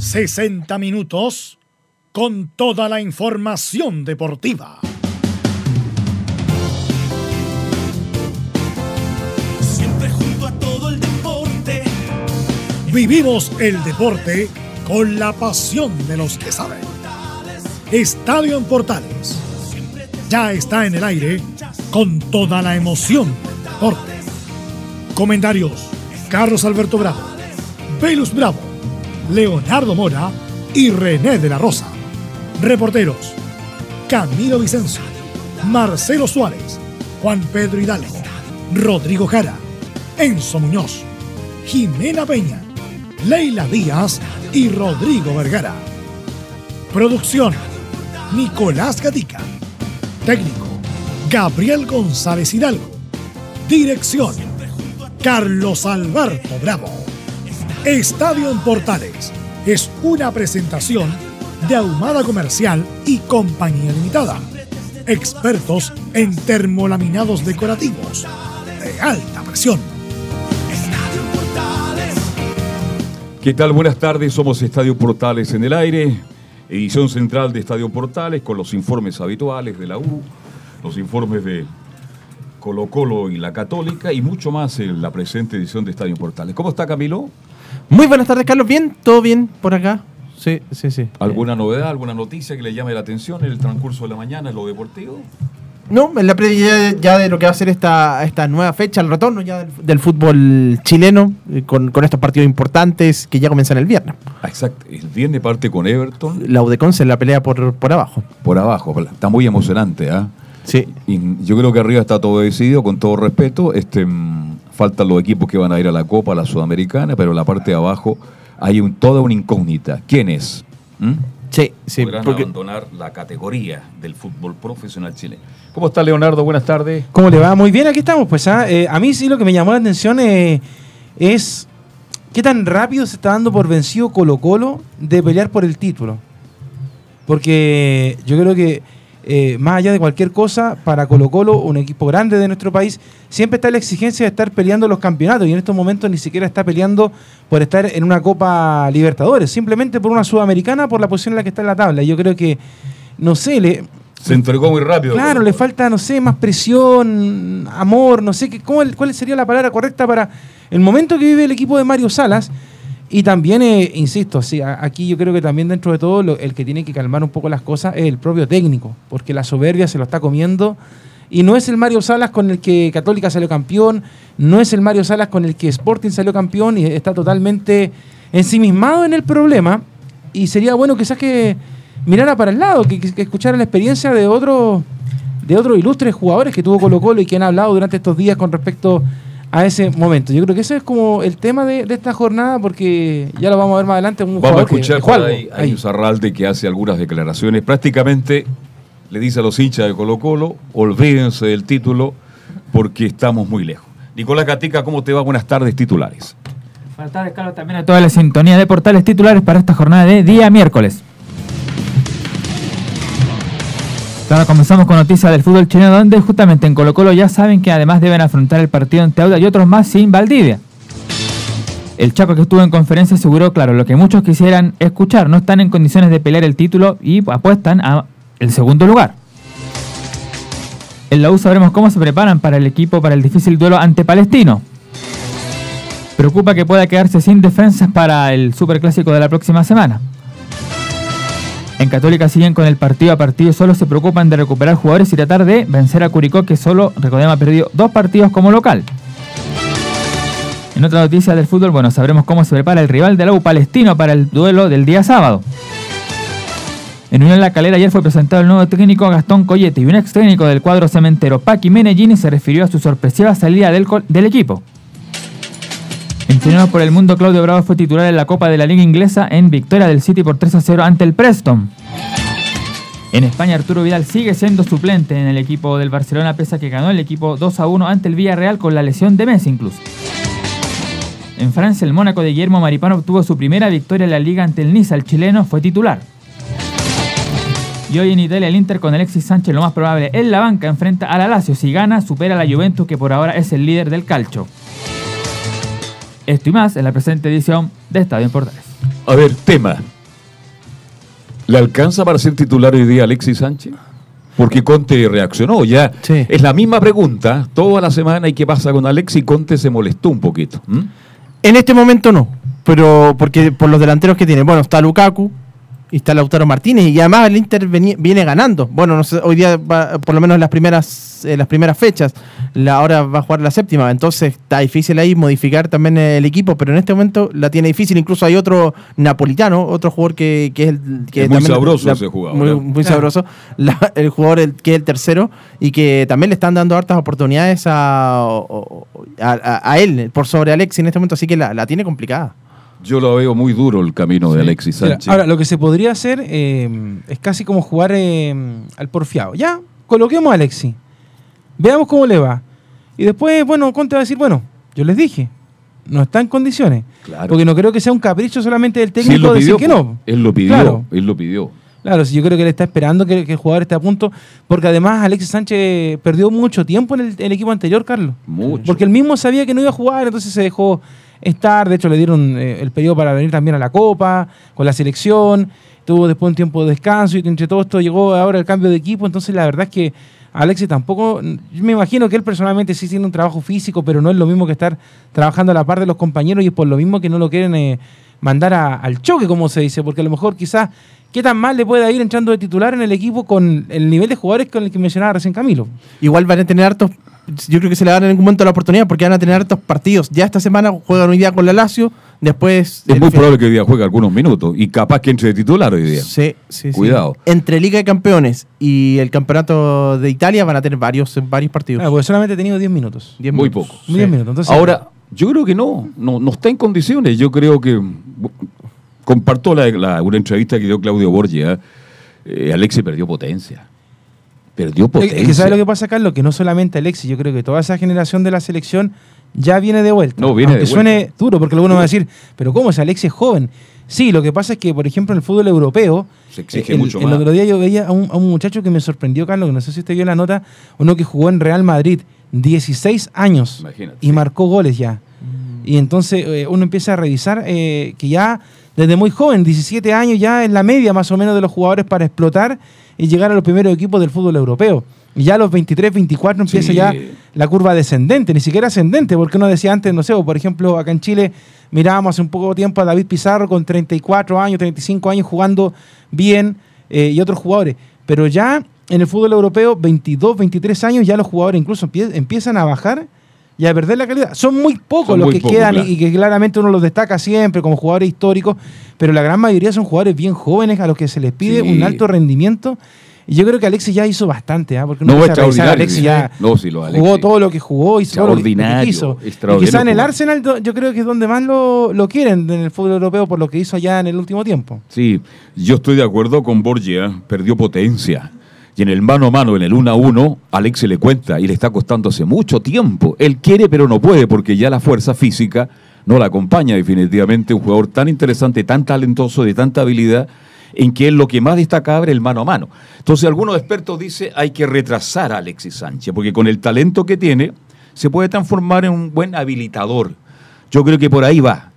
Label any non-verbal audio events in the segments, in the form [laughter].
60 minutos con toda la información deportiva. Siempre junto a todo el deporte. Vivimos el deporte con la pasión de los que saben. Estadio en Portales. Ya está en el aire con toda la emoción del deporte. Comentarios: Carlos Alberto Bravo, Velus Bravo, Leonardo Mora y René de la Rosa. Reporteros: Camilo Vicencio, Marcelo Suárez, Juan Pedro Hidalgo, Rodrigo Jara, Enzo Muñoz, Jimena Peña, Leila Díaz y Rodrigo Vergara. Producción: Nicolás Gatica. Técnico: Gabriel González Hidalgo. Dirección: Carlos Alberto Bravo. Estadio en Portales es una presentación de Ahumada Comercial y Compañía Limitada. Expertos en termolaminados decorativos de alta presión. ¿Qué tal? Buenas tardes, somos Estadio Portales en el aire, edición central de Estadio Portales con los informes habituales de la U, los informes de Colo Colo y la Católica y mucho más en la presente edición de Estadio Portales. ¿Cómo está Camilo? Muy buenas tardes, Carlos. ¿Bien? ¿Todo bien por acá? Sí, sí, sí. ¿Alguna novedad, alguna noticia que le llame la atención en el transcurso de la mañana en lo deportivo? No, en la previa ya de lo que va a ser esta, esta nueva fecha, el retorno ya del, del fútbol chileno, eh, con, con estos partidos importantes que ya comienzan el viernes. Ah, Exacto, el viernes parte con Everton La Udeconce la pelea por, por abajo. por abajo, está muy emocionante, ¿ah? Sí. Y yo creo que arriba está todo decidido, con todo respeto. Este, mm, faltan los equipos que van a ir a la Copa, a la Sudamericana, pero en la parte de abajo hay un, toda una incógnita. ¿Quién es? ¿Mm? Sí, sí. Podrán porque- abandonar la categoría del fútbol profesional chileno. ¿Cómo está Leonardo? Buenas tardes. ¿Cómo le va? Muy bien, aquí estamos. Pues ah, eh, a mí sí lo que me llamó la atención eh, es qué tan rápido se está dando por vencido Colo Colo de pelear por el título. Porque yo creo que eh, más allá de cualquier cosa, para Colo Colo, un equipo grande de nuestro país, siempre está la exigencia de estar peleando los campeonatos y en estos momentos ni siquiera está peleando por estar en una Copa Libertadores, simplemente por una Sudamericana, por la posición en la que está en la tabla. Yo creo que, no sé, le, Se entregó muy rápido. Claro, le falta, no sé, más presión, amor, no sé, qué, cómo, cuál sería la palabra correcta para el momento que vive el equipo de Mario Salas. Y también, eh, insisto, sí, aquí yo creo que también dentro de todo lo- el que tiene que calmar un poco las cosas es el propio técnico, porque la soberbia se lo está comiendo. Y no es el Mario Salas con el que Católica salió campeón, no es el Mario Salas con el que Sporting salió campeón y está totalmente ensimismado en el problema. Y sería bueno quizás que mirara para el lado, que, que- que escuchara la experiencia de otros de otros ilustres jugadores que tuvo Colo Colo y que han hablado durante estos días con respecto a ese momento. Yo creo que ese es como el tema de, de esta jornada porque ya lo vamos a ver más adelante. Un Vamos a que escuchar algo ahí a ahí. Izarralde que hace algunas declaraciones. Prácticamente le dice a los hinchas de Colo Colo, olvídense del título porque estamos muy lejos. Nicolás Gatica, ¿cómo te va? Buenas tardes, titulares. Buenas tardes, Carlos, también a toda la sintonía de portales titulares para esta jornada de día miércoles. Ahora comenzamos con noticias del fútbol chileno, donde justamente en Colo Colo ya saben que además deben afrontar el partido en Teuda y otros más sin Valdivia. El Chaco que estuvo en conferencia aseguró, claro, lo que muchos quisieran escuchar, no están en condiciones de pelear el título y apuestan a el segundo lugar. En la U sabremos cómo se preparan para el equipo para el difícil duelo ante Palestino. Preocupa que pueda quedarse sin defensas para el superclásico de la próxima semana. En Católica siguen con el partido a partido, solo se preocupan de recuperar jugadores y tratar de vencer a Curicó, que solo, recordemos, ha perdido dos partidos como local. En otra noticia del fútbol, bueno, sabremos cómo se prepara el rival de la U Palestino para el duelo del día sábado. En Unión La Calera ayer fue presentado el nuevo técnico Gastón Coyete y un ex técnico del cuadro cementero, Paqui Menellini, se refirió a su sorpresiva salida del, del equipo. Entrenado por el mundo, Claudio Bravo fue titular en la Copa de la Liga Inglesa en victoria del City por 3 a 0 ante el Preston. En España, Arturo Vidal sigue siendo suplente en el equipo del Barcelona, pese a que ganó el equipo 2 a 1 ante el Villarreal con la lesión de Messi incluso. En Francia, el Mónaco de Guillermo Maripano obtuvo su primera victoria en la liga ante el Niza. El chileno fue titular. Y hoy en Italia, el Inter con Alexis Sánchez, lo más probable en la banca, enfrenta a la Lazio. Si gana, supera a la Juventus, que por ahora es el líder del calcio. Esto y más en la presente edición de Estadio en Portales. A ver, tema. ¿Le alcanza para ser titular hoy día Alexis Sánchez? Porque Conte reaccionó ya. Sí. Es la misma pregunta toda la semana y qué pasa con Alexis. Conte se molestó un poquito. En este momento no, pero porque por los delanteros que tiene. Bueno, está Lukaku y está Lautaro Martínez y además el Inter viene ganando. Bueno, no sé, hoy día va- por lo menos en las primeras eh, las primeras fechas, la, ahora va a jugar la séptima, entonces está difícil ahí modificar también el equipo, pero en este momento la tiene difícil. Incluso hay otro napolitano, otro jugador que, que es el que Es muy también sabroso ese jugador, Muy, ¿eh? muy Claro. sabroso. La- el jugador el- que es el tercero y que también le están dando hartas oportunidades a- a él por sobre Alexis en este momento, así que la, la tiene complicada. Yo lo veo muy duro el camino de Alexis Mira, Sánchez. ahora, lo que se podría hacer eh, es casi como jugar eh, al porfiado. Ya, coloquemos a Alexi. Veamos cómo le va. Y después, bueno, Conte va a decir, bueno, yo les dije, no está en condiciones. Claro. Porque no creo que sea un capricho solamente del técnico pidió. decir que no. Él lo pidió. Claro. Él lo pidió. Claro, sí, yo creo que él está esperando que, que el jugador esté a punto, porque además Alexis Sánchez perdió mucho tiempo en el, el equipo anterior, Carlos. Mucho. Porque él mismo sabía que no iba a jugar, entonces se dejó estar. De hecho, le dieron eh, el periodo para venir también a la Copa, con la selección. Tuvo después un tiempo de descanso y entre todo esto llegó ahora el cambio de equipo. Entonces, la verdad es que Alexis tampoco. Yo me imagino que él personalmente sí tiene un trabajo físico, pero no es lo mismo que estar trabajando a la par de los compañeros y es por lo mismo que no lo quieren eh, mandar al choque, como se dice, porque a lo mejor quizás. ¿Qué tan mal le puede ir entrando de titular en el equipo con el nivel de jugadores con el que mencionaba recién Camilo? Igual van a tener hartos, yo creo que se le dan en algún momento la oportunidad porque van a tener hartos partidos. Ya esta semana juegan hoy día con la Lazio, después... Es muy probable que hoy día juegue algunos minutos y capaz que entre de titular hoy día. Sí, sí, sí. Cuidado. Entre Liga de Campeones y el Campeonato de Italia van a tener varios, varios partidos. Ah, porque solamente ha tenido 10 minutos. Diez Muy minutos. poco. 10 minutos. Entonces, Ahora, yo creo que no, no, no está en condiciones. Yo creo que comparto la, la- una entrevista que dio Claudio Borgia. Eh, Alexis perdió potencia. Perdió potencia. es que ¿sabes lo que pasa, Carlos? Que no solamente Alexis, yo creo que toda esa generación de la selección ya viene de vuelta. No, viene Aunque de suene vuelta. duro, porque algunos van a decir, pero ¿cómo es Alexis es joven? Sí, lo que pasa es que, por ejemplo, en el fútbol europeo, Se exige el, mucho el más. otro día yo veía a un, a un muchacho que me sorprendió, Carlos, que no sé si usted vio la nota, uno que jugó en Real Madrid, 16 años, Imagínate, y sí. marcó goles ya. Y entonces eh, uno empieza a revisar eh, que ya desde muy joven, 17 años, ya es la media más o menos de los jugadores para explotar y llegar a los primeros equipos del fútbol europeo. Y ya a los 23, 24 empieza Sí. ya la curva descendente, ni siquiera ascendente, porque uno decía antes, no sé, por ejemplo, acá en Chile mirábamos hace un poco tiempo a David Pizarro con 34 años, 35 años jugando bien eh, y otros jugadores. Pero ya en el fútbol europeo, 22, 23 años, ya los jugadores incluso empie- empiezan a bajar y a perder la calidad. Son muy pocos Son los muy que quedan y- claro. y que claramente uno los destaca siempre como jugadores históricos, pero la gran mayoría son jugadores bien jóvenes a los que se les pide Sí. un alto rendimiento. Y yo creo que Alexis ya hizo bastante, ¿ah? porque uno No, revisar, extraordinario. Alexis ya No, sí, lo Alexis. jugó todo lo que jugó, hizo todo lo que- quiso. Y quizá en el. Arsenal yo creo que es donde más lo, lo quieren en el fútbol europeo por lo que hizo allá en el último tiempo. Sí, yo estoy de acuerdo con Borgia, perdió potencia. Y en el mano a mano, en el 1 a 1, Alex se le cuenta y le está costando hace mucho tiempo. Él quiere, pero no puede, porque ya la fuerza física no la acompaña definitivamente. Un jugador tan interesante, tan talentoso, de tanta habilidad, en que él lo que más destacaba era el mano a mano. Entonces, algunos expertos dicen hay que retrasar a Alexis Sánchez, porque con el talento que tiene, se puede transformar en un buen habilitador. Yo creo que por ahí va.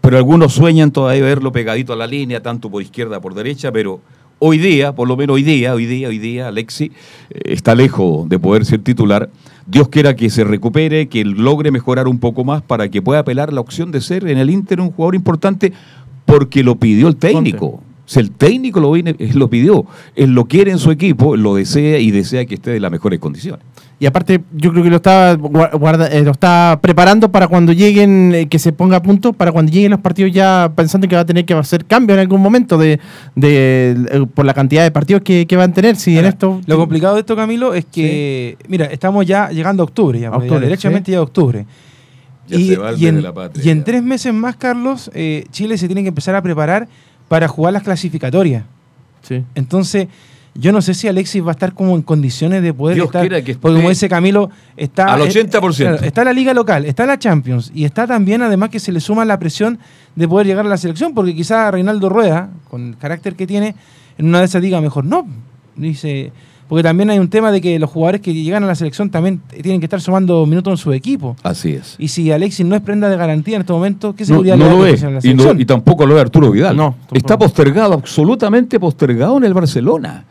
Pero algunos sueñan todavía verlo pegadito a la línea, tanto por izquierda como por derecha, pero hoy día, por lo menos hoy día, hoy día, hoy día, Alexi eh, está lejos de poder ser titular. Dios quiera que se recupere, que logre mejorar un poco más para que pueda apelar la opción de ser en el Inter un jugador importante porque lo pidió el técnico. Si el técnico lo, viene- él lo pidió, él lo quiere en su equipo, lo desea y desea que esté en las mejores condiciones. Y aparte, yo creo que lo está, gua- guarda- eh, lo está preparando para cuando lleguen, eh, que se ponga a punto, para cuando lleguen los partidos ya pensando que va a tener que hacer cambio en algún momento de, de- eh, por la cantidad de partidos que, que van a tener. Si en Ahora, esto. Lo complicado de esto, Camilo, es que, mira, estamos ya llegando a octubre, ya, Octubre, ya derechamente ya a octubre. Ya se va el y en, de la patria, y en ya. tres meses más, Carlos, eh, Chile se tiene que empezar a preparar para jugar las clasificatorias. Sí. Entonces, yo no sé si Alexis va a estar como en condiciones de poder Dios estar. quiera que porque como dice Camilo, está. al eh, 80%. claro, está la liga local, está la Champions y está también, además, que se le suma la presión de poder llegar a la selección, porque quizá Reinaldo Rueda, con el carácter que tiene, en una de esas diga mejor no. Dice, porque también hay un tema de que los jugadores que llegan a la selección también tienen que estar sumando minutos en su equipo. Así es. Y si Alexis no es prenda de garantía en este momento, ¿qué seguridad no le da lo que es. en la Y, no- selección? y tampoco lo es Arturo Vidal. No, tampoco. Está postergado, absolutamente postergado en el Barcelona.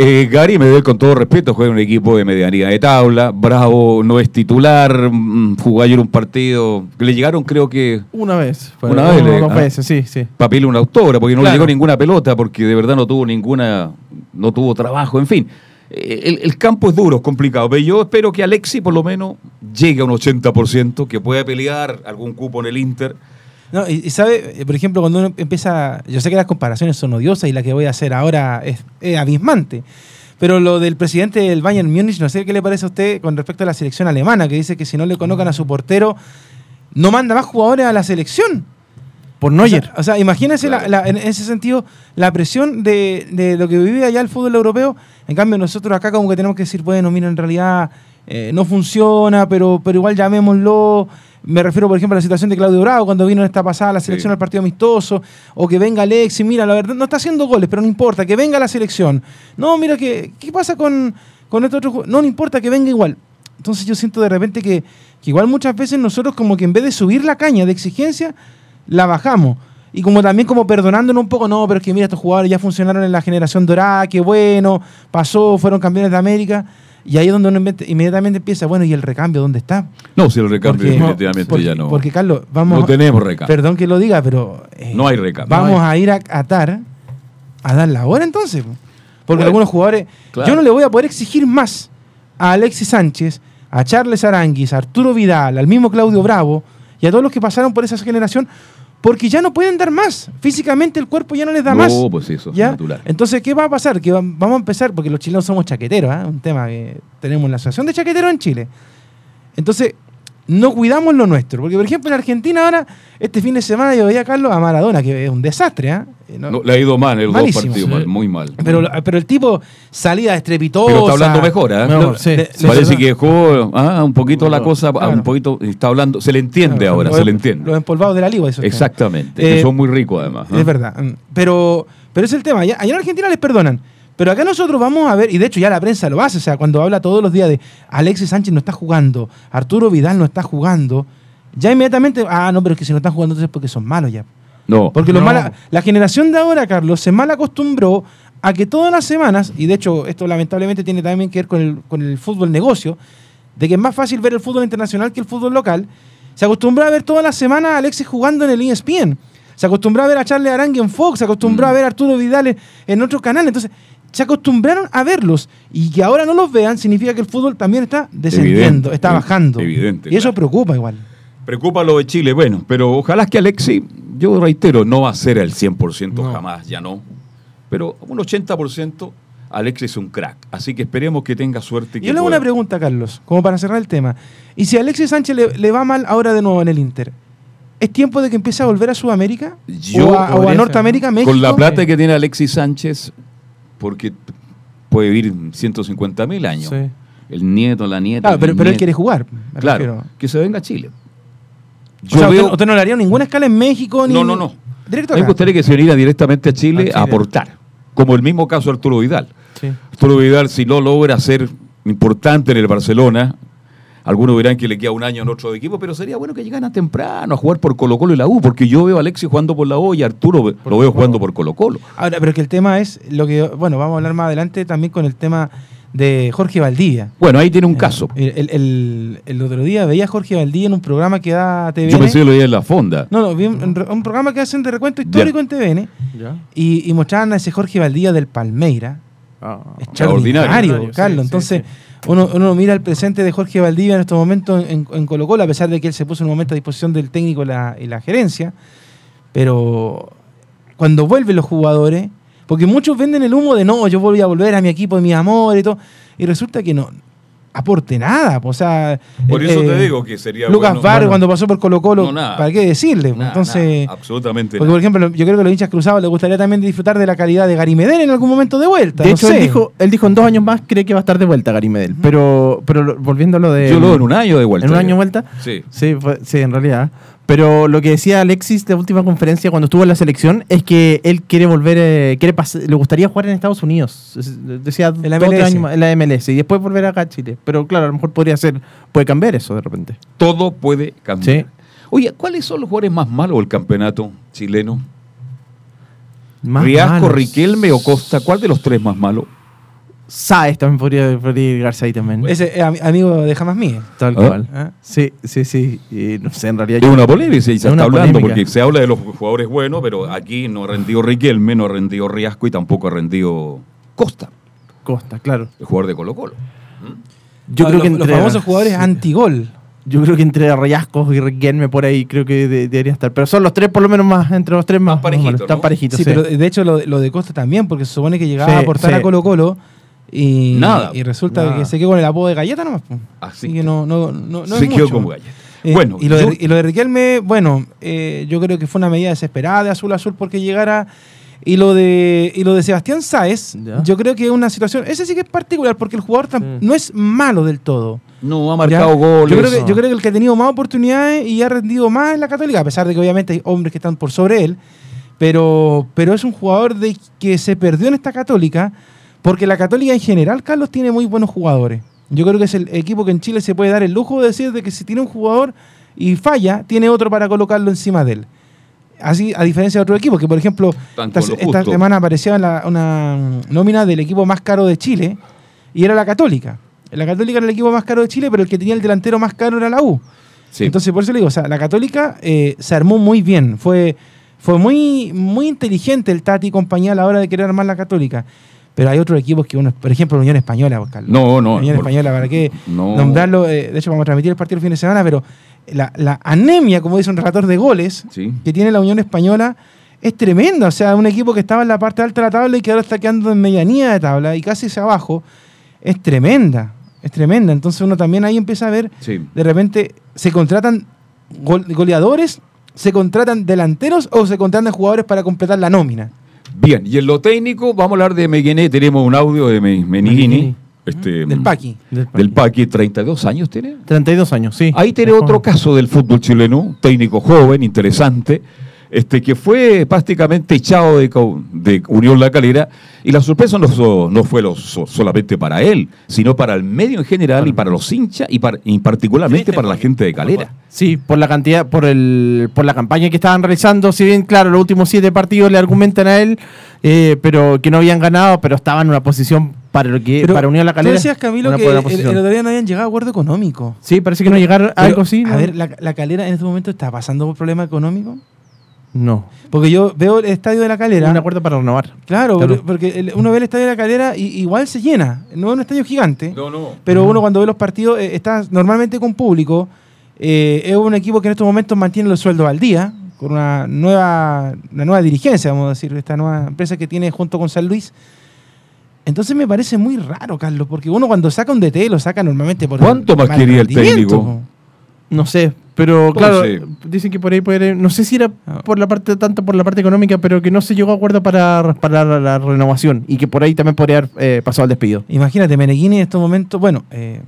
Eh, Gary Medel, con todo respeto, juega en un equipo de medianía de tabla. Bravo no es titular. mm, Jugó ayer un partido. Le llegaron, creo que, Una vez. fue- Una vez dos ah. veces, sí, sí. papel un autógrafo, porque no Claro. le llegó ninguna pelota, porque de verdad no tuvo ninguna. No tuvo trabajo, en fin. Eh, El, el campo es duro, es complicado. Pero yo espero que Alexi, por lo menos, llegue a un 80%, que pueda pelear algún cupo en el Inter. No, y, y sabe, eh, por ejemplo, cuando uno empieza, yo sé que las comparaciones son odiosas y la que voy a hacer ahora es, es abismante, pero lo del presidente del Bayern Múnich, no sé qué le parece a usted con respecto a la selección alemana, que dice que si no le colocan a su portero, no manda más jugadores a la selección. Por O Neuer. sea, o sea, imagínense la- la- en ese sentido la presión de, de lo que vive allá el fútbol europeo. En cambio, nosotros acá como que tenemos que decir, bueno, mira, en realidad eh, no funciona, pero, pero igual llamémoslo. Me refiero, por ejemplo, a la situación de Claudio Bravo cuando vino en esta pasada la selección Sí. al partido amistoso, o que venga Alexis, mira, la verdad, no está haciendo goles, pero no importa, que venga la selección. No, mira, que, ¿qué pasa con, con este otro? No, no importa, que venga igual. Entonces yo siento de repente que, que igual muchas veces nosotros como que en vez de subir la caña de exigencia, la bajamos. Y como también como perdonándonos un poco, no, pero es que mira, estos jugadores ya funcionaron en la generación dorada, qué bueno, pasó, fueron campeones de América. Y ahí es donde uno inmediat- inmediatamente empieza, bueno, ¿y el recambio dónde está? No, si el recambio Porque- definitivamente porque, ya no. Porque, Carlos, vamos... no tenemos recambio. Perdón que lo diga, pero... eh, No hay recambio. Vamos No a ir a atar, a dar la hora entonces. po. Porque Bueno, algunos jugadores... claro. Yo no le voy a poder exigir más a Alexis Sánchez, a Charles Aranguis, a Arturo Vidal, al mismo Claudio Bravo y a todos los que pasaron por esa generación, porque ya no pueden dar más. Físicamente el cuerpo ya no les da No, más. pues eso es ¿Ya? natural. Entonces, ¿qué va a pasar? Que va- vamos a empezar, porque los chilenos somos chaqueteros, ¿ah? un tema que tenemos en la Asociación de Chaqueteros en Chile. Entonces, no cuidamos lo nuestro. Porque, por ejemplo, en Argentina ahora, este fin de semana yo veía a Carlos a Maradona, que es un desastre, ¿ah? Eh, no- No, le ha ido mal en los dos partidos, mal, muy mal. pero, pero el tipo salida estrepitosa. Pero está hablando mejor, sí, Parece sí. que dejó ah, un poquito la cosa, ah, Claro. un poquito, está hablando, se le entiende Claro, ahora, los- se le entiende. Los empolvados de la liga, eso. Exactamente, Eh, que son muy ricos además. Es verdad. Pero, pero es el tema. Allá en Argentina les perdonan. Pero acá nosotros vamos a ver, y de hecho ya la prensa lo hace, o sea, cuando habla todos los días de Alexis Sánchez no está jugando, Arturo Vidal no está jugando, ya inmediatamente, ah, no, pero es que si no están jugando entonces es porque son malos ya. No, Porque los No. mala- la generación de ahora, Carlos, se mal acostumbró a que todas las semanas, y de hecho esto lamentablemente tiene también que ver con el, con el fútbol negocio, de que es más fácil ver el fútbol internacional que el fútbol local, se acostumbró a ver todas las semanas a Alexis jugando en el ESPN, se acostumbró a ver a Charles Arangue en Fox, se acostumbró Mm. a ver a Arturo Vidal en, en otro canal, entonces se acostumbraron a verlos y que ahora no los vean significa que el fútbol también está descendiendo, Evidente, está evi- bajando. evidente, y eso claro. preocupa igual. preocupa lo de Chile, bueno, pero ojalá que Alexi, yo reitero, no va a ser el 100% No. jamás, ya no. Pero un 80%, Alexi es un crack. Así que esperemos que tenga suerte. y Yo le hago pueda. una pregunta, Carlos, como para cerrar el tema. Y si a Alexis Sánchez le, le va mal ahora de nuevo en el Inter, ¿es tiempo de que empiece a volver a Sudamérica? Yo, o a, o a Norteamérica, México? Con la plata que tiene Alexis Sánchez, porque puede vivir 150 mil años. Sí. El nieto, la nieta. Claro, pero, pero él quiere jugar. Claro, refiero. que se venga a Chile. O Yo sea, veo- usted, usted no le haría ninguna escala en México ni. No, no, no. Directo A mí me acá. gustaría que se viniera directamente a Chile A Chile. a aportar. Como el mismo caso de Arturo Vidal. Sí. Arturo Vidal, si no logra ser importante en el Barcelona, algunos dirán que le queda un año en otro equipo, pero sería bueno que llegaran temprano a jugar por Colo Colo y la U, porque yo veo a Alexis jugando por la U y a Arturo lo veo jugando por Colo Colo. Ahora, pero que el tema es lo que. Bueno, vamos a hablar más adelante también con el tema de Jorge Valdivia. Bueno, ahí tiene un caso. El, el- el- el otro día veía a Jorge Valdivia en un programa que da TVN. Yo pensé que lo veía en la fonda. No, no, vi un, un programa que hacen de recuento histórico Ya. en TVN. ¿Ya? Y, y mostraban a ese Jorge Valdivia del Palmeira. Ah, Extraordinario, Extraordinario, Carlos. sí, Entonces, sí. Uno, uno mira el presente de Jorge Valdivia en estos momentos en, en Colo Colo, a pesar de que él se puso en un momento a disposición del técnico y la, gerencia. Pero cuando vuelven los jugadores, porque muchos venden el humo de no, yo voy a volver a mi equipo de mi amor y todo, y resulta que no aporte nada. O sea, Por eh, eso te digo que sería Lucas bueno- Vargas bueno, cuando pasó por Colo Colo, No, nada. ¿para qué decirle? nada, Entonces, nada, absolutamente porque nada. por ejemplo, yo creo que a los hinchas cruzados les gustaría también disfrutar de la calidad de Gary Medel en algún momento de vuelta. De no hecho, sé. él dijo, él dijo en dos años más cree que va a estar de vuelta Gary Medel. Pero, pero volviendo a lo de. Yo lo en un año de vuelta. ¿En un año de vuelta? Sí. Sí, fue- sí, en realidad. Pero lo que decía Alexis de última conferencia cuando estuvo en la selección es que él quiere volver, eh, quiere le gustaría jugar en Estados Unidos. Decía En la MLS. años en la MLS y después volver acá a Chile. Pero claro, a lo mejor podría ser, puede cambiar eso de repente. Todo puede cambiar. Sí. Oye, ¿cuáles son los jugadores más malos del campeonato chileno? Más ¿Riasco, malos. Riquelme o Costa? ¿Cuál de los tres más malo? Sáez también podría, podría llegarse ahí también. Ese es ami- amigo de Jamás Miguel. Tal ¿Ah? cual. ¿Ah? Sí, sí, sí. Y no sé, en realidad. Es una polémica, se Es está una hablando, polémica. porque se habla de los jugadores buenos, pero aquí no ha rendido Riquelme, no ha rendido Riasco y tampoco ha rendido Costa, Costa, claro. el jugador de Colo Colo. Yo Ah, creo que los, entre los famosos jugadores sí. antigol. Yo creo que entre Rayascos y Riquelme por ahí creo que de- debería estar. Pero son los tres por lo menos más, entre los tres más. Están parejitos. Están parejitos, Sí, sí. pero de hecho lo, lo de Costa también, porque se supone que llegaba Sí, a aportar sí. a Colo Colo y, Nada. y resulta Nada. que se quedó con el apodo de galleta nomás. po. Así Así que no, no, no, no se es quedó mucho. como galleta. Eh, bueno, y, lo de, y lo de Riquelme, bueno, eh, yo creo que fue una medida desesperada de Azul Azul porque llegara. Y lo de y lo de Sebastián Sáez, Ya. yo creo que es una situación. Ese sí que es particular porque el jugador Sí. no es malo del todo. no ha ¿ya? marcado goles. Yo creo, que, yo creo que el que ha tenido más oportunidades y ha rendido más en la Católica, a pesar de que obviamente hay hombres que están por sobre él, pero, pero es un jugador de que se perdió en esta Católica, porque la Católica en general, Carlos, tiene muy buenos jugadores. Yo creo que es el equipo que en Chile se puede dar el lujo de decir de que si tiene un jugador y falla, tiene otro para colocarlo encima de él. Así, a diferencia de otros equipos, que por ejemplo, esta, esta semana aparecía la- una mm, nómina del equipo más caro de Chile y era la Católica. La Católica era el equipo más caro de Chile, pero el que tenía el delantero más caro era la U. Sí. Entonces, por eso le digo, o sea, la Católica eh, se armó muy bien. Fue, fue muy, muy inteligente el Tati y compañía a la hora de querer armar la Católica. Pero hay otros equipos que uno, por ejemplo, la Unión Española, Carlos. no, no. La Unión por- Española, ¿para qué No. nombrarlo? Eh, de hecho, vamos a transmitir el partido el fin de semana, pero la, la anemia, como dice un relator de goles, Sí. que tiene la Unión Española es tremenda. O sea, un equipo que estaba en la parte alta de la tabla y que ahora está quedando en medianía de tabla y casi hacia abajo, es tremenda. Es tremenda. Entonces uno también ahí empieza a ver, Sí. de repente, se contratan gol- goleadores, se contratan delanteros o se contratan jugadores para completar la nómina. Bien, y en lo técnico, vamos a hablar de Meguiné. Tenemos un audio de Me- Menigini. Este, Del Paqui. Del Del Paqui, 32 años tiene. 32 años, sí. Ahí tiene otro joven. caso del fútbol chileno, técnico joven, interesante, este, que fue prácticamente echado de, de Unión La Calera, y la sorpresa no, so- no fue lo- so- solamente para él, sino para el medio en general y para los hinchas y, para- y particularmente para la gente de Calera. Sí, por la cantidad, por el, por la campaña que estaban realizando, si bien, claro, los últimos siete partidos le argumentan a él, eh, pero que no habían ganado, pero estaban en una posición para lo que Pero para Unión La Calera. Tú decías, Camilo, que el, posición. el otro día no habían llegado a acuerdo económico. Sí, parece que no llegaron a algo así. A ver, la, la calera en este momento está pasando por problema económico. No. Porque yo veo el estadio de la calera. Un acuerdo para renovar. Claro, porque uno ve el estadio de la calera y igual se llena. No es un estadio gigante. No, no. Pero uno cuando ve los partidos eh, está normalmente con público. Eh, es un equipo que en estos momentos mantiene los sueldos al día, con una nueva, una nueva dirigencia, vamos a decir, esta nueva empresa que tiene junto con San Luis. Entonces me parece muy raro, Carlos, porque uno cuando saca un DT lo saca normalmente por ¿Cuánto más quería el técnico? No sé, pero claro, Entonces- dicen que por ahí puede, no sé si era Ah. por la parte tanto por la parte económica, pero que no se llegó a acuerdo para, para la, la renovación y que por ahí también podría haber eh, pasado al despido. Imagínate, Meneghini en estos momentos, bueno, eh,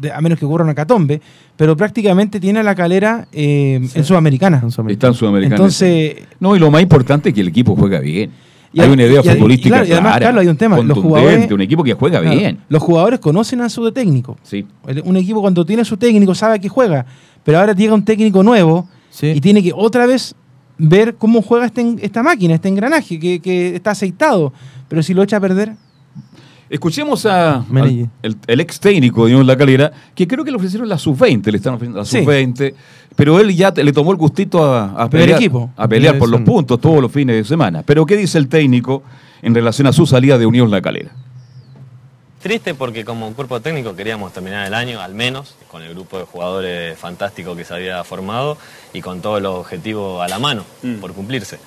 de- a menos que ocurra una catombe, pero prácticamente tiene a la calera eh, en Sudamericana. Está en Sudamericana. Entonces, No, y lo más importante es que el equipo juega bien. Y hay una idea y futbolística claro, y además, clara, Carlos, hay un tema, los jugadores- un equipo que juega claro, bien. los jugadores conocen a su técnico. Sí. Un equipo cuando tiene su técnico sabe a qué juega, pero ahora llega un técnico nuevo Sí. y tiene que otra vez ver cómo juega este, esta máquina, este engranaje que, que está aceitado. Pero si lo echa a perder, Escuchemos a, al- el, el ex técnico de Unión La Calera, que creo que le ofrecieron la sub-20, le están ofreciendo la Sí. sub-20, pero él ya te- le tomó el gustito a, pelear, equipo. a pelear por los puntos todos los fines de semana. Pero ¿qué dice el técnico en relación a su salida de Unión La Calera? Triste porque como cuerpo técnico queríamos terminar el año, al menos, con el grupo de jugadores fantástico que se había formado y con todos los objetivos a la mano por cumplirse.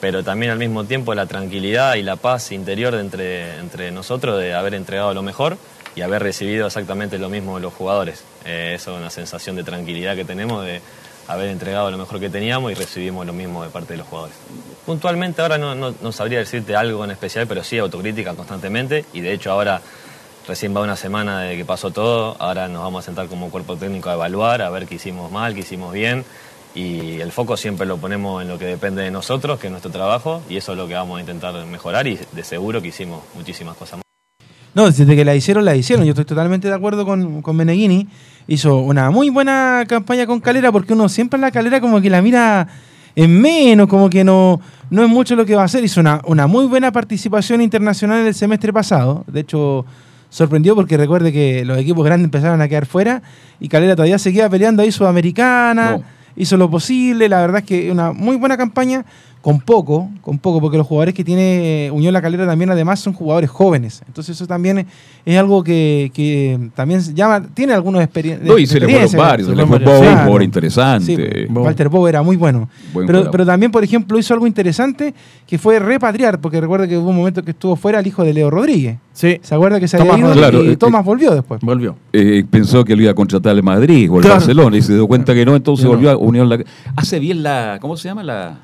Pero también al mismo tiempo la tranquilidad y la paz interior de entre, entre nosotros de haber entregado lo mejor y haber recibido exactamente lo mismo de los jugadores. Eh, eso es una sensación de tranquilidad que tenemos de haber entregado lo mejor que teníamos y recibimos lo mismo de parte de los jugadores. Puntualmente ahora no, no- no sabría decirte algo en especial, pero sí autocrítica constantemente y de hecho ahora recién va una semana de que pasó todo, ahora nos vamos a sentar como cuerpo técnico a evaluar, a ver qué hicimos mal, qué hicimos bien y el foco siempre lo ponemos en lo que depende de nosotros, que es nuestro trabajo, y eso es lo que vamos a intentar mejorar y de seguro que hicimos muchísimas cosas más. No, desde que la hicieron, la hicieron. Yo estoy totalmente de acuerdo con, con Meneghini. Hizo una muy buena campaña con Calera porque uno siempre en la Calera como que la mira en menos, como que no, no es mucho lo que va a hacer. Hizo una, una muy buena participación internacional el semestre pasado. De hecho, sorprendió porque recuerde que los equipos grandes empezaron a quedar fuera y Calera todavía seguía peleando ahí Sudamericana. No. Hizo lo posible, la verdad es que una muy buena campaña, con poco, con poco, porque los jugadores que tiene Unión La Calera también además son jugadores jóvenes. Entonces eso también es algo que, que también se llama, tiene algunos experien- No, y se le fueron experiencia. varios. Se le fue Bow, un jugador interesante. Sí, Walter Bow era muy bueno. Buen Pero, también, por ejemplo, hizo algo interesante que fue repatriar, porque recuerda que hubo un momento que estuvo fuera el hijo de Leo Rodríguez. Sí, ¿Se acuerda que se Tomás había ido y eh, Tomás volvió después? volvió. Eh, pensó que lo iba a contratar el Madrid o el Claro. Barcelona y se dio cuenta que no, entonces no. volvió a Unión La Hace bien la. ¿Cómo se llama? La.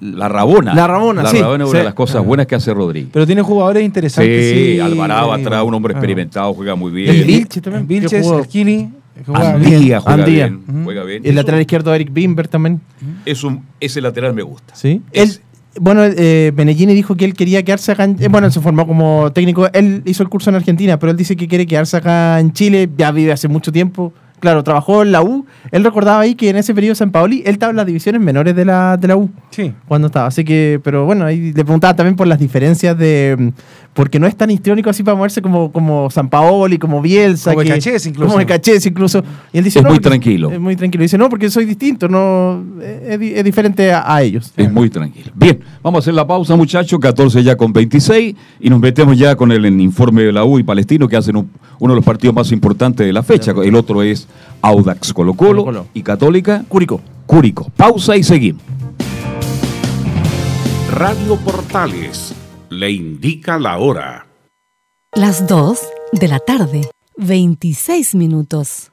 La Rabona. La Rabona, La sí, Rabona es una sí. de las cosas buenas que hace Rodríguez. Pero tiene jugadores interesantes. Sí, Sí, Alvarado eh, atrás, un hombre ah. experimentado, juega muy El bien. Vil- Vilches también, Vilches, el Kili. bien. Andía juega Andía. bien. Ujú. Juega bien. El lateral izquierdo Eric Bimber también. Es un, ese lateral me gusta. Sí. Es- Él, bueno, eh, Benellini dijo que él quería quedarse acá. En, eh, bueno, él se formó como técnico. Él hizo el curso en Argentina, pero él dice que quiere quedarse acá en Chile. Ya vive hace mucho tiempo. Claro, trabajó en la U. Él recordaba ahí que en ese periodo San Paoli, él estaba en las divisiones menores de la, de la U. Sí. Cuando estaba. Así que, pero bueno, ahí le preguntaba también por las diferencias de. Porque no es tan histriónico así para moverse como, como San Paoli, como Bielsa. Como que- Becachés incluso. Como Becachés incluso. Y él dice, Es no, muy porque- tranquilo. Es muy tranquilo. Dice, no, porque soy distinto, no es, di- es diferente a, a ellos. Es muy tranquilo. Bien, vamos a hacer la pausa, muchachos. 14 ya con 26. Y nos metemos ya con el, informe de la U y Palestino, que hacen un- uno de los partidos más importantes de la fecha. El otro es Audax Colo Colo Colo-Colo. y Católica Cúrico. Cúrico. Pausa y seguimos. Radio Portales le indica la hora. Las 2 de la tarde, 26 minutos.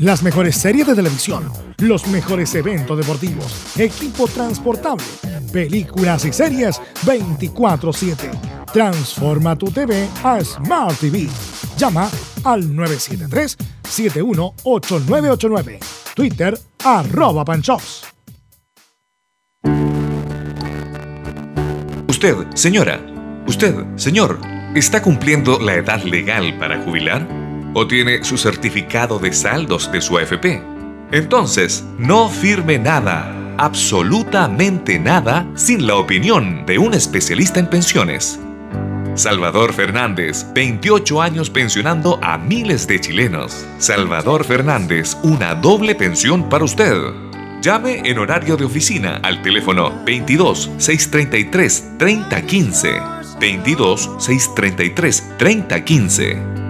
Las mejores series de televisión, los mejores eventos deportivos, equipo transportable, películas y series 24/7. Transforma tu TV a Smart TV. Llama al 973-718989. Twitter arroba panchops. Usted, señora, usted, señor, ¿está cumpliendo la edad legal para jubilar? ¿O tiene su certificado de saldos de su AFP? Entonces, no firme nada, absolutamente nada, sin la opinión de un especialista en pensiones. Salvador Fernández, 28 años pensionando a miles de chilenos. Salvador Fernández, una doble pensión para usted. Llame en horario de oficina al teléfono 22 633 3015. 22 633 3015.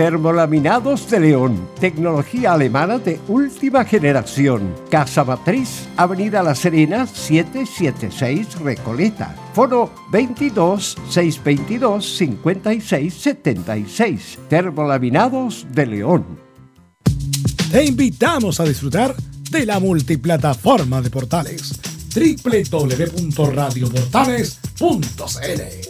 Termolaminados de León, tecnología alemana de última generación. Casa Matriz, Avenida La Serena, 776 Recoleta. Foro 22 622 56 76. Termolaminados de León. Te invitamos a disfrutar de la multiplataforma de portales www.radioportales.cl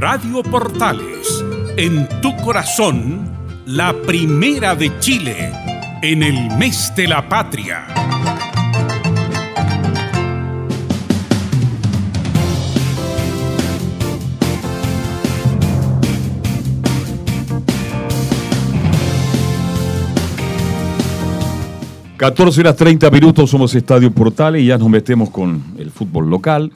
Radio Portales, en tu corazón, la primera de Chile, en el mes de la patria. 14 horas 30 minutos, somos Estadio Portales y ya nos metemos con el fútbol local.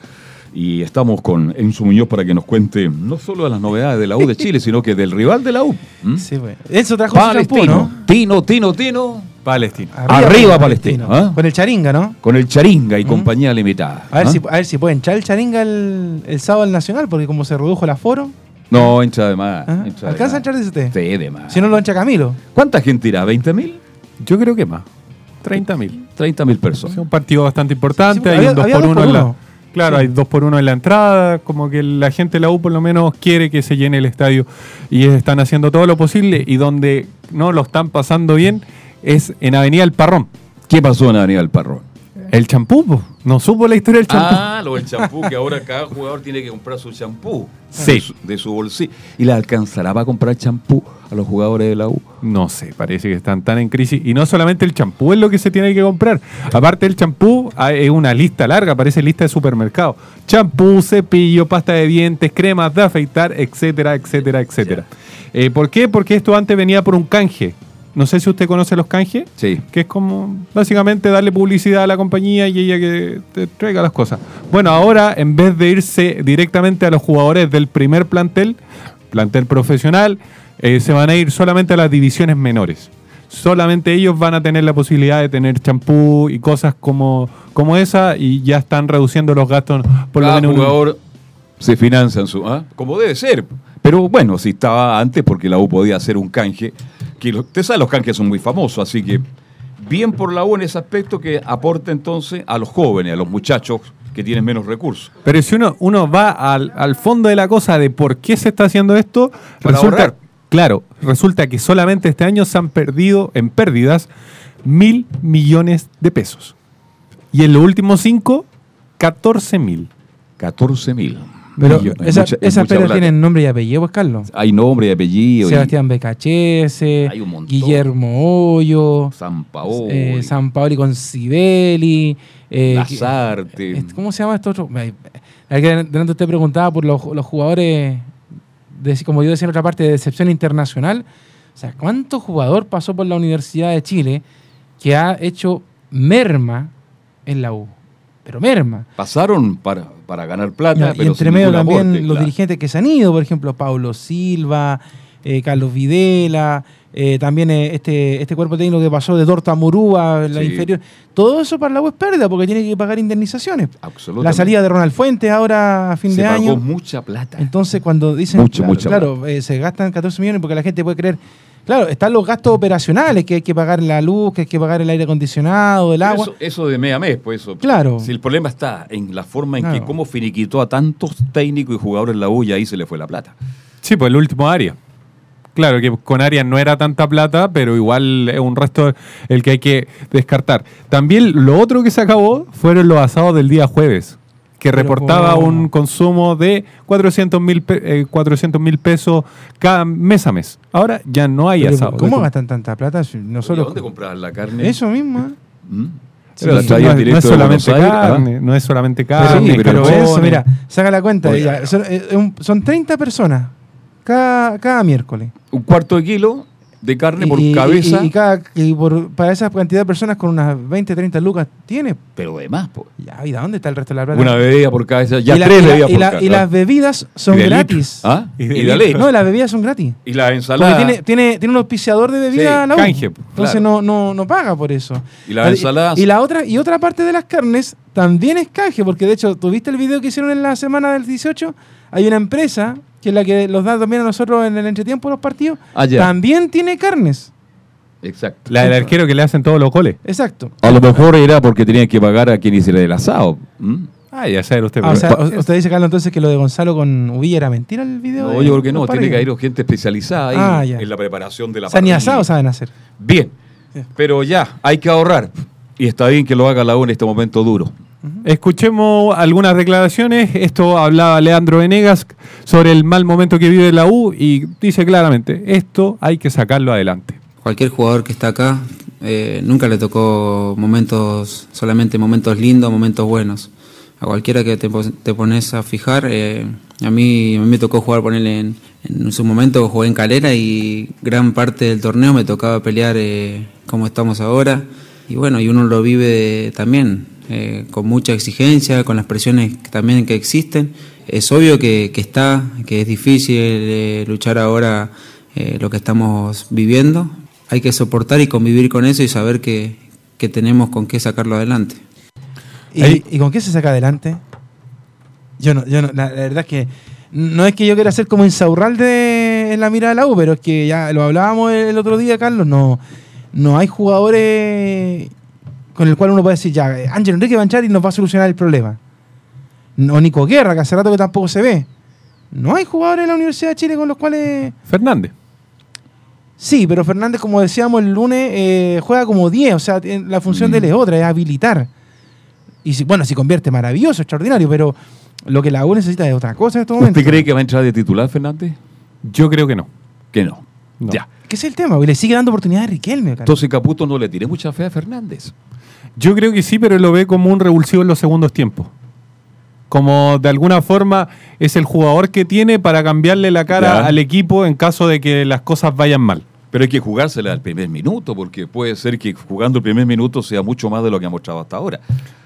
Y estamos con Enzo Muñoz para que nos cuente no solo de las novedades de la U de Chile, sino que del rival de la U. ¿Mm? Sí, güey. Enzo trajo su champú, Palestino. ¿no? Tino, Tino, Tino. Palestino. Arriba, Arriba, Palestino. Palestino. ¿ah? Con el charinga, ¿no? Con el Charinga y compañía limitada. A ver, ¿ah? si, a ver si puede echar el charinga el, el sábado al Nacional, porque como se redujo el aforo. No, hincha de más. Hincha de ¿Alcanza a echar dice usted? Sí, de más. Si no lo encha Camilo. ¿Cuánta gente irá? ¿20 mil? Yo creo que más. 30 mil. 30 mil personas. Es un partido bastante importante. Sí, hay había- un 2 había por dos 1 por en la. Uno. Claro, Sí. hay 2 por 1 en la entrada. Como que la gente de la U por lo menos quiere que se llene el estadio. Y están haciendo todo lo posible. Y donde no lo están pasando bien es en Avenida El Parrón. ¿Qué pasó en Avenida del Parrón? El champú. No supo la historia del champú. Ah, lo del champú, que ahora cada jugador tiene que comprar su champú. Sí. De su, de su bolsillo. ¿Y le alcanzará para comprar champú a los jugadores de la U? No sé, parece que están tan en crisis. Y no solamente el champú es lo que se tiene que comprar. Aparte del champú, hay- es una lista larga, parece lista de supermercado. Champú, cepillo, pasta de dientes, cremas de afeitar, etcétera, etcétera, etcétera. Eh, ¿Por qué? Porque esto antes venía por un canje. No sé si usted conoce los canjes. Sí. Que es como básicamente darle publicidad a la compañía y ella que te traiga las cosas. Bueno, ahora en vez de irse directamente a los jugadores del primer plantel, plantel profesional, eh, se van a ir solamente a las divisiones menores. Solamente ellos van a tener la posibilidad de tener champú y cosas como, como esa y ya están reduciendo los gastos por Cada lo menos. un- jugador se financia en su... ¿ah? Como debe ser. Pero bueno, si estaba antes porque la U podía hacer un canje, que lo- usted sabe, los canjes son muy famosos, así que bien por la U en ese aspecto que aporta entonces a los jóvenes, a los muchachos que tienen menos recursos. Pero si uno, uno va al, al fondo de la cosa de por qué se está haciendo esto, Para resulta, ahorrar. claro, resulta que solamente este año se han perdido en pérdidas mil millones de pesos. Y en los últimos cinco, 14 mil. 14 mil. Pero millones. esa- Mucha- es esas plata. tienen nombre y apellido, pues, Carlos. Hay nombre y apellido. y Sebastián Becachese, montón. Guillermo Hoyo, San Paolo. eh, San Paoli con Sibeli. eh, Lazarte. eh, ¿Cómo se llama esto otro? Delante usted preguntaba por los, los jugadores, de, como yo decía en otra parte, de decepción internacional. O sea, ¿cuánto jugador pasó por la Universidad de Chile que ha hecho merma en la U? Pero merma. Pasaron para, para ganar plata, y pero entre sin medio también aporte, los claro. dirigentes que se han ido, por ejemplo, Paulo Silva, eh, Carlos Videla, eh, también eh, este, este cuerpo técnico que pasó de Dorta a Murúa, la Sí. inferior. Todo eso para la es pérdida porque tiene que pagar indemnizaciones. Absolutamente. La salida de Ronald Fuentes ahora a fin Se de pagó año. mucha plata. Entonces, cuando dicen, Mucho, claro, mucha claro, se gastan 14 millones porque la gente puede creer, claro, están los gastos operacionales, que hay que pagar la luz, que hay que pagar el aire acondicionado, el Pero agua. Eso, eso de mes a mes, pues eso. Claro. Si el problema está en la forma en que cómo finiquitó a tantos técnicos y jugadores en la U y ahí se le fue la plata. Sí, pues el último área. Claro que con Arias no era tanta plata, pero igual es un resto el que hay que descartar. También lo otro que se acabó fueron los asados del día jueves, que Pero reportaba ¿cómo? un consumo de 400 mil eh, 400 mil pesos cada mes a mes. Ahora ya no hay Pero, asado. ¿Cómo gastan tanta plata? Nosotros, ¿Dónde compraban la carne? eso mismo. ¿eh? ¿Mm? Sí, no, es- no solamente carne, no es solamente Pero, carne, sí, pero eso, mira, saca la cuenta. Oye, ya, son, eh, un- son 30 personas cada, cada miércoles. Un cuarto de kilo de carne por Y- cabeza, Y, y cada, y por, para esa cantidad de personas con unas 20, 30 lucas, tiene. pero de más. po. Ya, ¿y de dónde está el resto de la plata? Una bebida por cabeza, ya y la- tres y la- bebidas y por la- cabeza. y las bebidas son Y de gratis. litro. ¿Ah? Y Y de de. No, las bebidas son gratis. Y la Porque ensalada. tiene, tiene, tiene un auspiciador de bebida Sí, la U. canje, Entonces claro. no, no, no paga por eso. Y las ensaladas. Y la otra, y otra parte de las carnes también es canje, porque de hecho, ¿tuviste el video que hicieron en la semana del 18? Hay una empresa que es la que los da también a nosotros en el entretiempo de los partidos, Ah, también tiene carnes. Exacto. La del arquero que le hacen todos los goles. Exacto. A lo mejor era porque tenían que pagar a quien hiciera el asado. ¿m? Ah, ya sabe usted. Ah, o sea, usted dice, Carlos, entonces que lo de Gonzalo con Uvilla era mentira el video. No, de- yo creo que no. Tiene que haber gente especializada ahí Ah, ya. en la preparación de la O sea, ni asado saben hacer. Bien. Pero ya, hay que ahorrar. Y está bien que lo haga la U en este momento duro. Escuchemos algunas declaraciones. Esto hablaba Leandro Venegas sobre el mal momento que vive la U y dice claramente, esto hay que sacarlo adelante. Cualquier jugador que está acá eh, nunca le tocó momentos, solamente momentos lindos, momentos buenos. A cualquiera que te, pones a fijar, eh, a, mí, a mí me tocó jugar, ponerle en, en su momento jugué en Calera y gran parte del torneo me tocaba pelear eh, como estamos ahora. Y bueno, y uno lo vive también eh, con mucha exigencia, con las presiones también que existen. Es obvio que, que está, que es difícil eh, luchar ahora eh, lo que estamos viviendo. Hay que soportar y convivir con eso y saber que, que tenemos con qué sacarlo adelante. ¿Y, y con qué se saca adelante? Yo no, yo no, la, la verdad es que no es que yo quiera ser como Insaurralde en la mira de la U, pero es que ya lo hablábamos el, el otro día, Carlos, no, no hay jugadores con el cual uno puede decir, ya, eh, Ángel Enrique va a entrar y nos va a solucionar el problema. No, Nico Guerra, que hace rato que tampoco se ve. No hay jugadores en la Universidad de Chile con los cuales... Fernández. Sí, pero Fernández, como decíamos el lunes, eh, juega como 10, o sea, tiene- la función de él es otra, es habilitar. Y si, bueno, si convierte, maravilloso, extraordinario, pero lo que la U necesita es otra cosa en estos momentos. ¿Usted cree que va a entrar de titular, Fernández? Yo creo que no. Que no. Ya. ¿Qué es el tema? güey? Le sigue dando oportunidad a Riquelme. Entonces Caputo no le tiene mucha fe a Fernández. Yo creo que sí, pero lo ve como un revulsivo en los segundos tiempos. Como de alguna forma es el jugador que tiene para cambiarle la cara Ya. al equipo en caso de que las cosas vayan mal. Pero hay que jugársela al primer minuto, porque puede ser que jugando el primer minuto sea mucho más de lo que ha mostrado hasta ahora.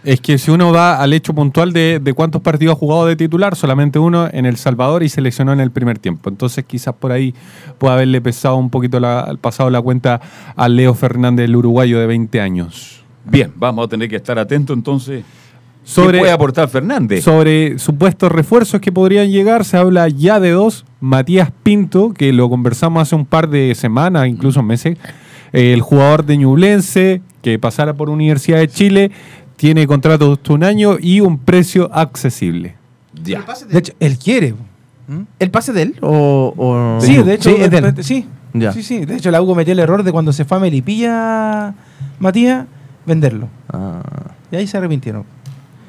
Es que si uno va al hecho puntual de, de cuántos partidos ha jugado de titular, solamente uno en El Salvador y se lesionó en el primer tiempo. Entonces quizás por ahí puede haberle pesado un poquito la, al pasado la cuenta a Leo Fernández, el uruguayo de 20 años. Bien, vamos a tener que estar atentos entonces. Sobre- ¿Qué puede aportar Fernández? Sobre supuestos refuerzos que podrían llegar, se habla ya de dos. Matías Pinto, que lo conversamos hace un par de semanas, incluso meses. el jugador de Ñublense, que pasara por Universidad de Chile, tiene contrato de un año y un precio accesible. Ya. De hecho, él quiere. ¿El pase de él? O, o- Sí, de hecho, Sí, es de él. sí. Ya. sí, sí. De hecho, la U cometió el error de cuando se fue a Melipilla, Matías, venderlo. Ah. Y ahí se arrepintieron.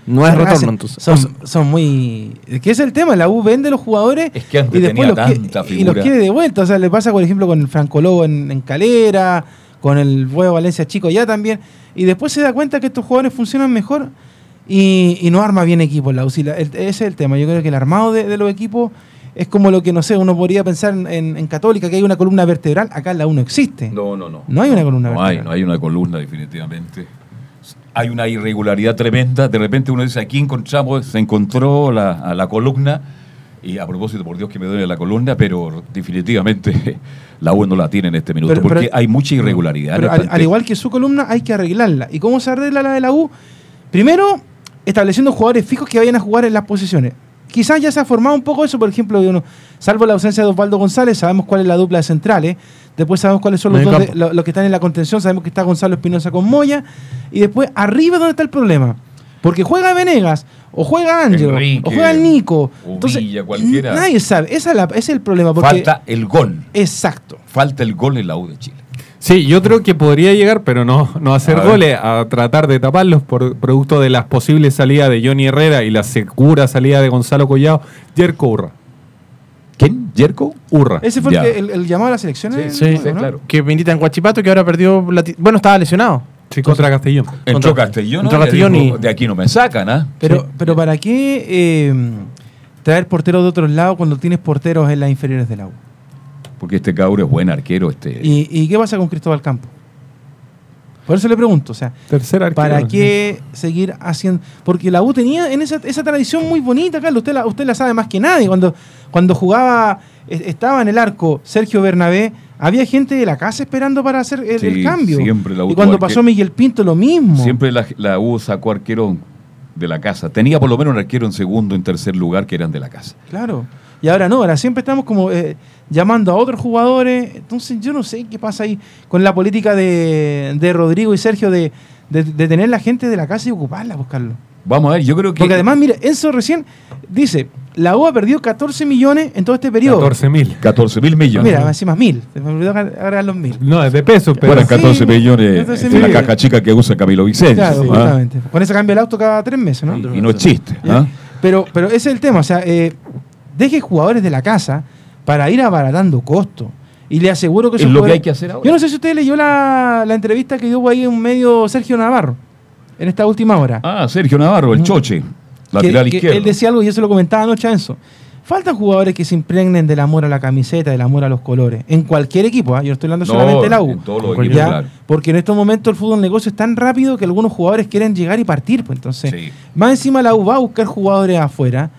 No es retorno, entonces. Son, son muy. ¿Qué es el tema? La U vende los jugadores Es que y después los, y los quiere de vuelta. O sea, le pasa, por ejemplo, con el Franco Lobo en, en Calera, con el Huevo Valencia Chico ya también. Y después se da cuenta que estos jugadores funcionan mejor y, y no arma bien equipos la U. Sí, la- el- ese es el tema. Yo creo que el armado de, de los equipos es como lo que, no sé, uno podría pensar en, en- en Católica, que hay una columna vertebral. Acá la U no existe. No, no, no. No hay una columna No hay, vertebral. no hay una columna, definitivamente. Hay una irregularidad tremenda. De repente uno dice, aquí encontramos, se encontró la, a la columna. Y a propósito, por Dios que me duele la columna, pero definitivamente [laughs] la U no la tiene en este minuto. Pero- porque pero- hay mucha irregularidad. Pero al, al igual que su columna, hay que arreglarla. ¿Y cómo se arregla la de la U? Primero, estableciendo jugadores fijos que vayan a jugar en las posiciones. Quizás ya se ha formado un poco eso, por ejemplo, uno, salvo la ausencia de Osvaldo González, sabemos cuál es la dupla de centrales. Después sabemos cuáles son los, dos de- lo- los que están en la contención. Sabemos que está Gonzalo Espinosa con Moya. Y después, arriba, ¿dónde está el problema? Porque juega Venegas, o juega Ángel, o juega Nico. o Entonces, cualquiera. nadie sabe. Esa es la- ese es el problema. Porque, Falta el gol. Exacto. Falta el gol en la U de Chile. Sí, yo creo que podría llegar, pero no, no hacer A goles, a tratar de taparlos por producto de las posibles salidas de Johnny Herrera y la segura salida de Gonzalo Collado, Jerko Urra. ¿Quién? ¿Jerko? Urra. Ese fue el, Ya. que- el- el llamado a las elecciones. Sí, ¿no? ¿no? Que milita en Guachipato, que ahora perdió. bueno, estaba lesionado. Sí, contra Castellón. Entró Castellón. Entró. Castellón y- De aquí no me sacan, ¿ah? Pero, pero ¿para qué eh, traer porteros de otros lados cuando tienes porteros en las inferiores del agua? Porque este cabro es buen arquero. Este, ¿Y, y qué pasa con Cristóbal Campo? Por eso le pregunto, o sea, Tercer arquero. ¿para qué seguir haciendo? Porque la U tenía en esa, esa tradición muy bonita, Carlos, usted la, usted la sabe más que nadie. Cuando, cuando jugaba, eh, estaba en el arco Sergio Bernabé, había gente de la casa esperando para hacer el, cambio. siempre la U y cuando pasó Miguel Pinto, lo mismo. Siempre la, la U sacó arquero de la casa. Tenía por lo menos un arquero en segundo, en tercer lugar que eran de la casa. Claro. Y ahora no, ahora siempre estamos como eh, llamando a otros jugadores. Entonces yo no sé qué pasa ahí con la política de, de Rodrigo y Sergio de, de- de tener la gente de la casa y ocuparla, buscarlo. Vamos a ver, yo creo que. Porque además, mire, Enzo recién dice, la U ha perdido 14 millones en todo este periodo. 14 mil. 14 mil millones. Mira, encima mil. Se me olvidó agregar los mil. No, es de pesos, pero. Bueno, 14 Sí, millones 14 de la caja chica que usa Camilo Vicente. Claro, ¿ah? Con eso cambia el auto cada tres meses, ¿no? Y no es chiste. ¿ah? Pero, pero ese es el tema, o sea, eh, deje jugadores de la casa para ir abaratando costos. Y le aseguro que Es esos lo que hay que hacer ahora. Yo no sé si usted leyó la, la entrevista que dio ahí en un medio Sergio Navarro, en esta última hora. Ah, Sergio Navarro, el choche. que, Lateral que izquierdo. él decía algo y yo se lo comentaba anoche a Enzo. Faltan jugadores que se impregnen del amor a la camiseta, del amor a los colores. En cualquier equipo, ¿ah? yo no estoy hablando No, solamente de la U. en todos los Ya, equipos, claro. Porque en estos momentos el fútbol negocio es tan rápido que algunos jugadores quieren llegar y partir. Pues entonces, Sí. más encima la U va a buscar jugadores afuera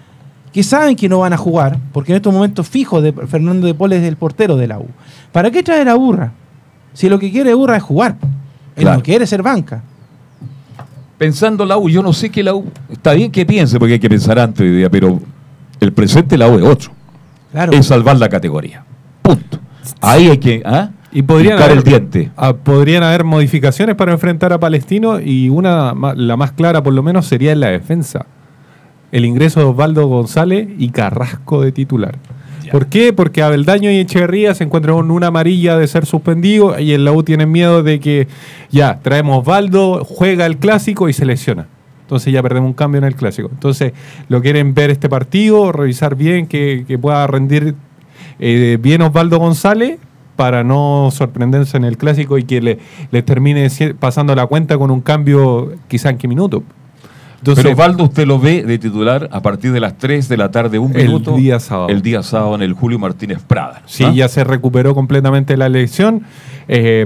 que saben que no van a jugar, porque en estos momentos fijos de Fernando de Pol es el portero de la U. ¿Para qué traer a Burra? Si lo que quiere Burra es jugar. Él Claro. no quiere ser banca. Pensando la U, yo no sé que la U. Está bien que piense, porque hay que pensar antes hoy día, pero el presente de la U es otro. Claro. Es salvar la categoría. Punto. Ahí hay que. ¿ah? Y podrían haber, el diente. podrían haber modificaciones para enfrentar a Palestino y una, la más clara por lo menos sería en la defensa. El ingreso de Osvaldo González y Carrasco de titular. ¿Por qué? Porque Abeldaño y Echeverría se encuentran con una amarilla de ser suspendido y en la U tienen miedo de que ya traemos Osvaldo, juega el clásico y se lesiona. Entonces ya perdemos un cambio en el clásico. Entonces lo quieren ver este partido, revisar bien, que, que pueda rendir eh, bien Osvaldo González para no sorprenderse en el clásico y que le, le termine pasando la cuenta con un cambio quizá en qué minuto. Entonces, Pero Osvaldo, usted lo ve de titular a partir de las 3 de la tarde, un El minuto. día sábado. El día sábado en el Julio Martínez Prada. Sí, ¿ah? ya se recuperó completamente la lesión. Eh,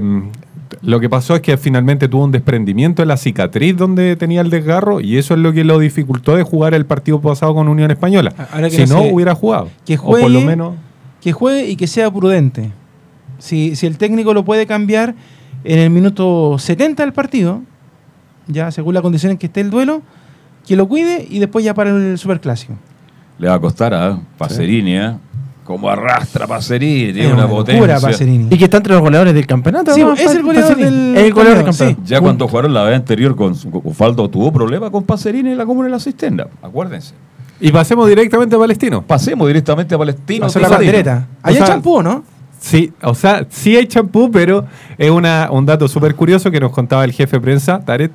lo que pasó es que finalmente tuvo un desprendimiento en la cicatriz donde tenía el desgarro y eso es lo que lo dificultó de jugar el partido pasado con Unión Española. Ahora que Si no, sé- hubiera jugado. que o por lo juegue, menos que juegue y que sea prudente. Si, si el técnico lo puede cambiar en el minuto 70 del partido, ya según la condición en que esté el duelo, que lo cuide y después ya para el superclásico. Le va a costar a Pacerini, ¿eh? Como arrastra Pacerini, tiene Es una, potencia. Pacerini. Y que está entre los goleadores del campeonato. Sí, ¿no? es el goleador Pacerini. del Es el goleador del torneo, campeonato. Ya cuando jugaron la vez anterior con con Osvaldo tuvo problemas con Pacerini en la Comuna de la Cisterna, acuérdense. Y pasemos directamente a Palestino. Pasemos directamente a Palestino. Pasó la. O Allá sea, champú, ¿no? Sí, o sea, sí hay champú, pero es una, un dato súper curioso que nos contaba el jefe de prensa, Taret,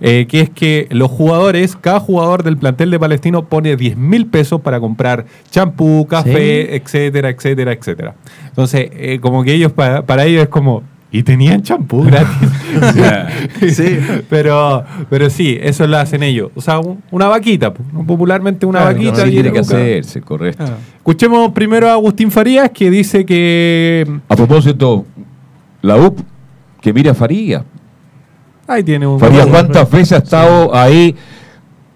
eh, que es que los jugadores, cada jugador del plantel de Palestino pone 10 mil pesos para comprar champú, café, etcétera, etcétera, etcétera. Entonces, eh, como que ellos, para, para ellos es como, y tenían champú [laughs] gratis. sí. Pero, pero sí, eso lo hacen ellos. O sea, un- una vaquita, pues, ¿no? popularmente una Claro, vaquita. Sí, diez tiene que hacerse, correcto. Ah. Escuchemos primero a Agustín Farías, que dice que... A propósito, la UP, que mira a Faría. Ahí tiene un... Faría, ¿cuántas veces ha estado ahí?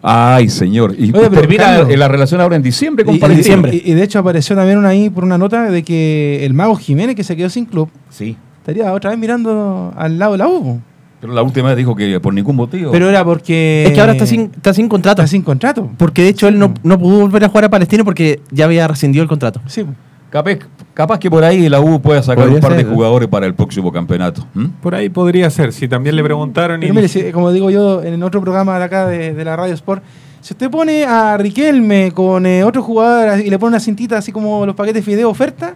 Ay, señor. Y Oye, pero termina Carlos- en la relación ahora en diciembre con Y, y- y de hecho apareció también una ahí por una nota de que el mago Jiménez, que se quedó sin club, Sí. Estaría otra vez mirando al lado de la U. Pero la última vez dijo que por ningún motivo. Pero era porque. Es que ahora está sin, está sin contrato. Está sin contrato. Porque de hecho él no, no pudo volver a jugar a Palestino porque ya había rescindido el contrato. Sí. capaz, capaz que por ahí la U pueda sacar Podría un par de ser, jugadores para el próximo campeonato. Por ahí podría ser, si también le preguntaron y... Mire, si- como digo yo en otro programa de acá de, de la Radio Sport, si usted pone a Riquelme con eh, otro jugador y le pone una cintita así como los paquetes video oferta,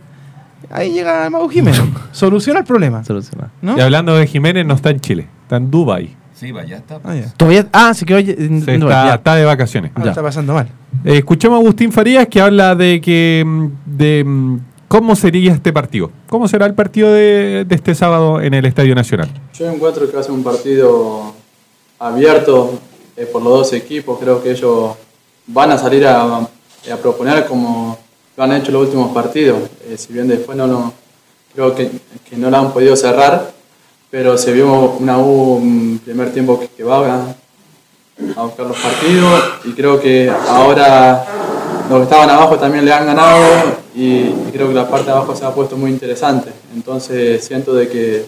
ahí llega el Mago Jiménez. [laughs] Soluciona el problema. Soluciona. ¿no? Y hablando de Jiménez, no está en Chile, está en Dubai. Sí, vaya, está. Ah, ya. Todavía, ah, se quedó en- Se está, ya. está de vacaciones. Ah, está pasando mal. Eh, escuchemos a Agustín Farías que habla de que mm, de mm, cómo sería este partido. ¿Cómo será el partido de, de este sábado en el Estadio Nacional? Yo encuentro que va a ser un partido abierto eh, por los dos equipos. Creo que ellos van a salir a, a proponer como lo han hecho los últimos partidos. Eh, si bien después no lo, creo que, que no lo han podido cerrar, pero se vio una U un primer tiempo que, que va a, buscar los partidos y creo que ahora los que estaban abajo también le han ganado y, y creo que la parte de abajo se ha puesto muy interesante. Entonces siento de que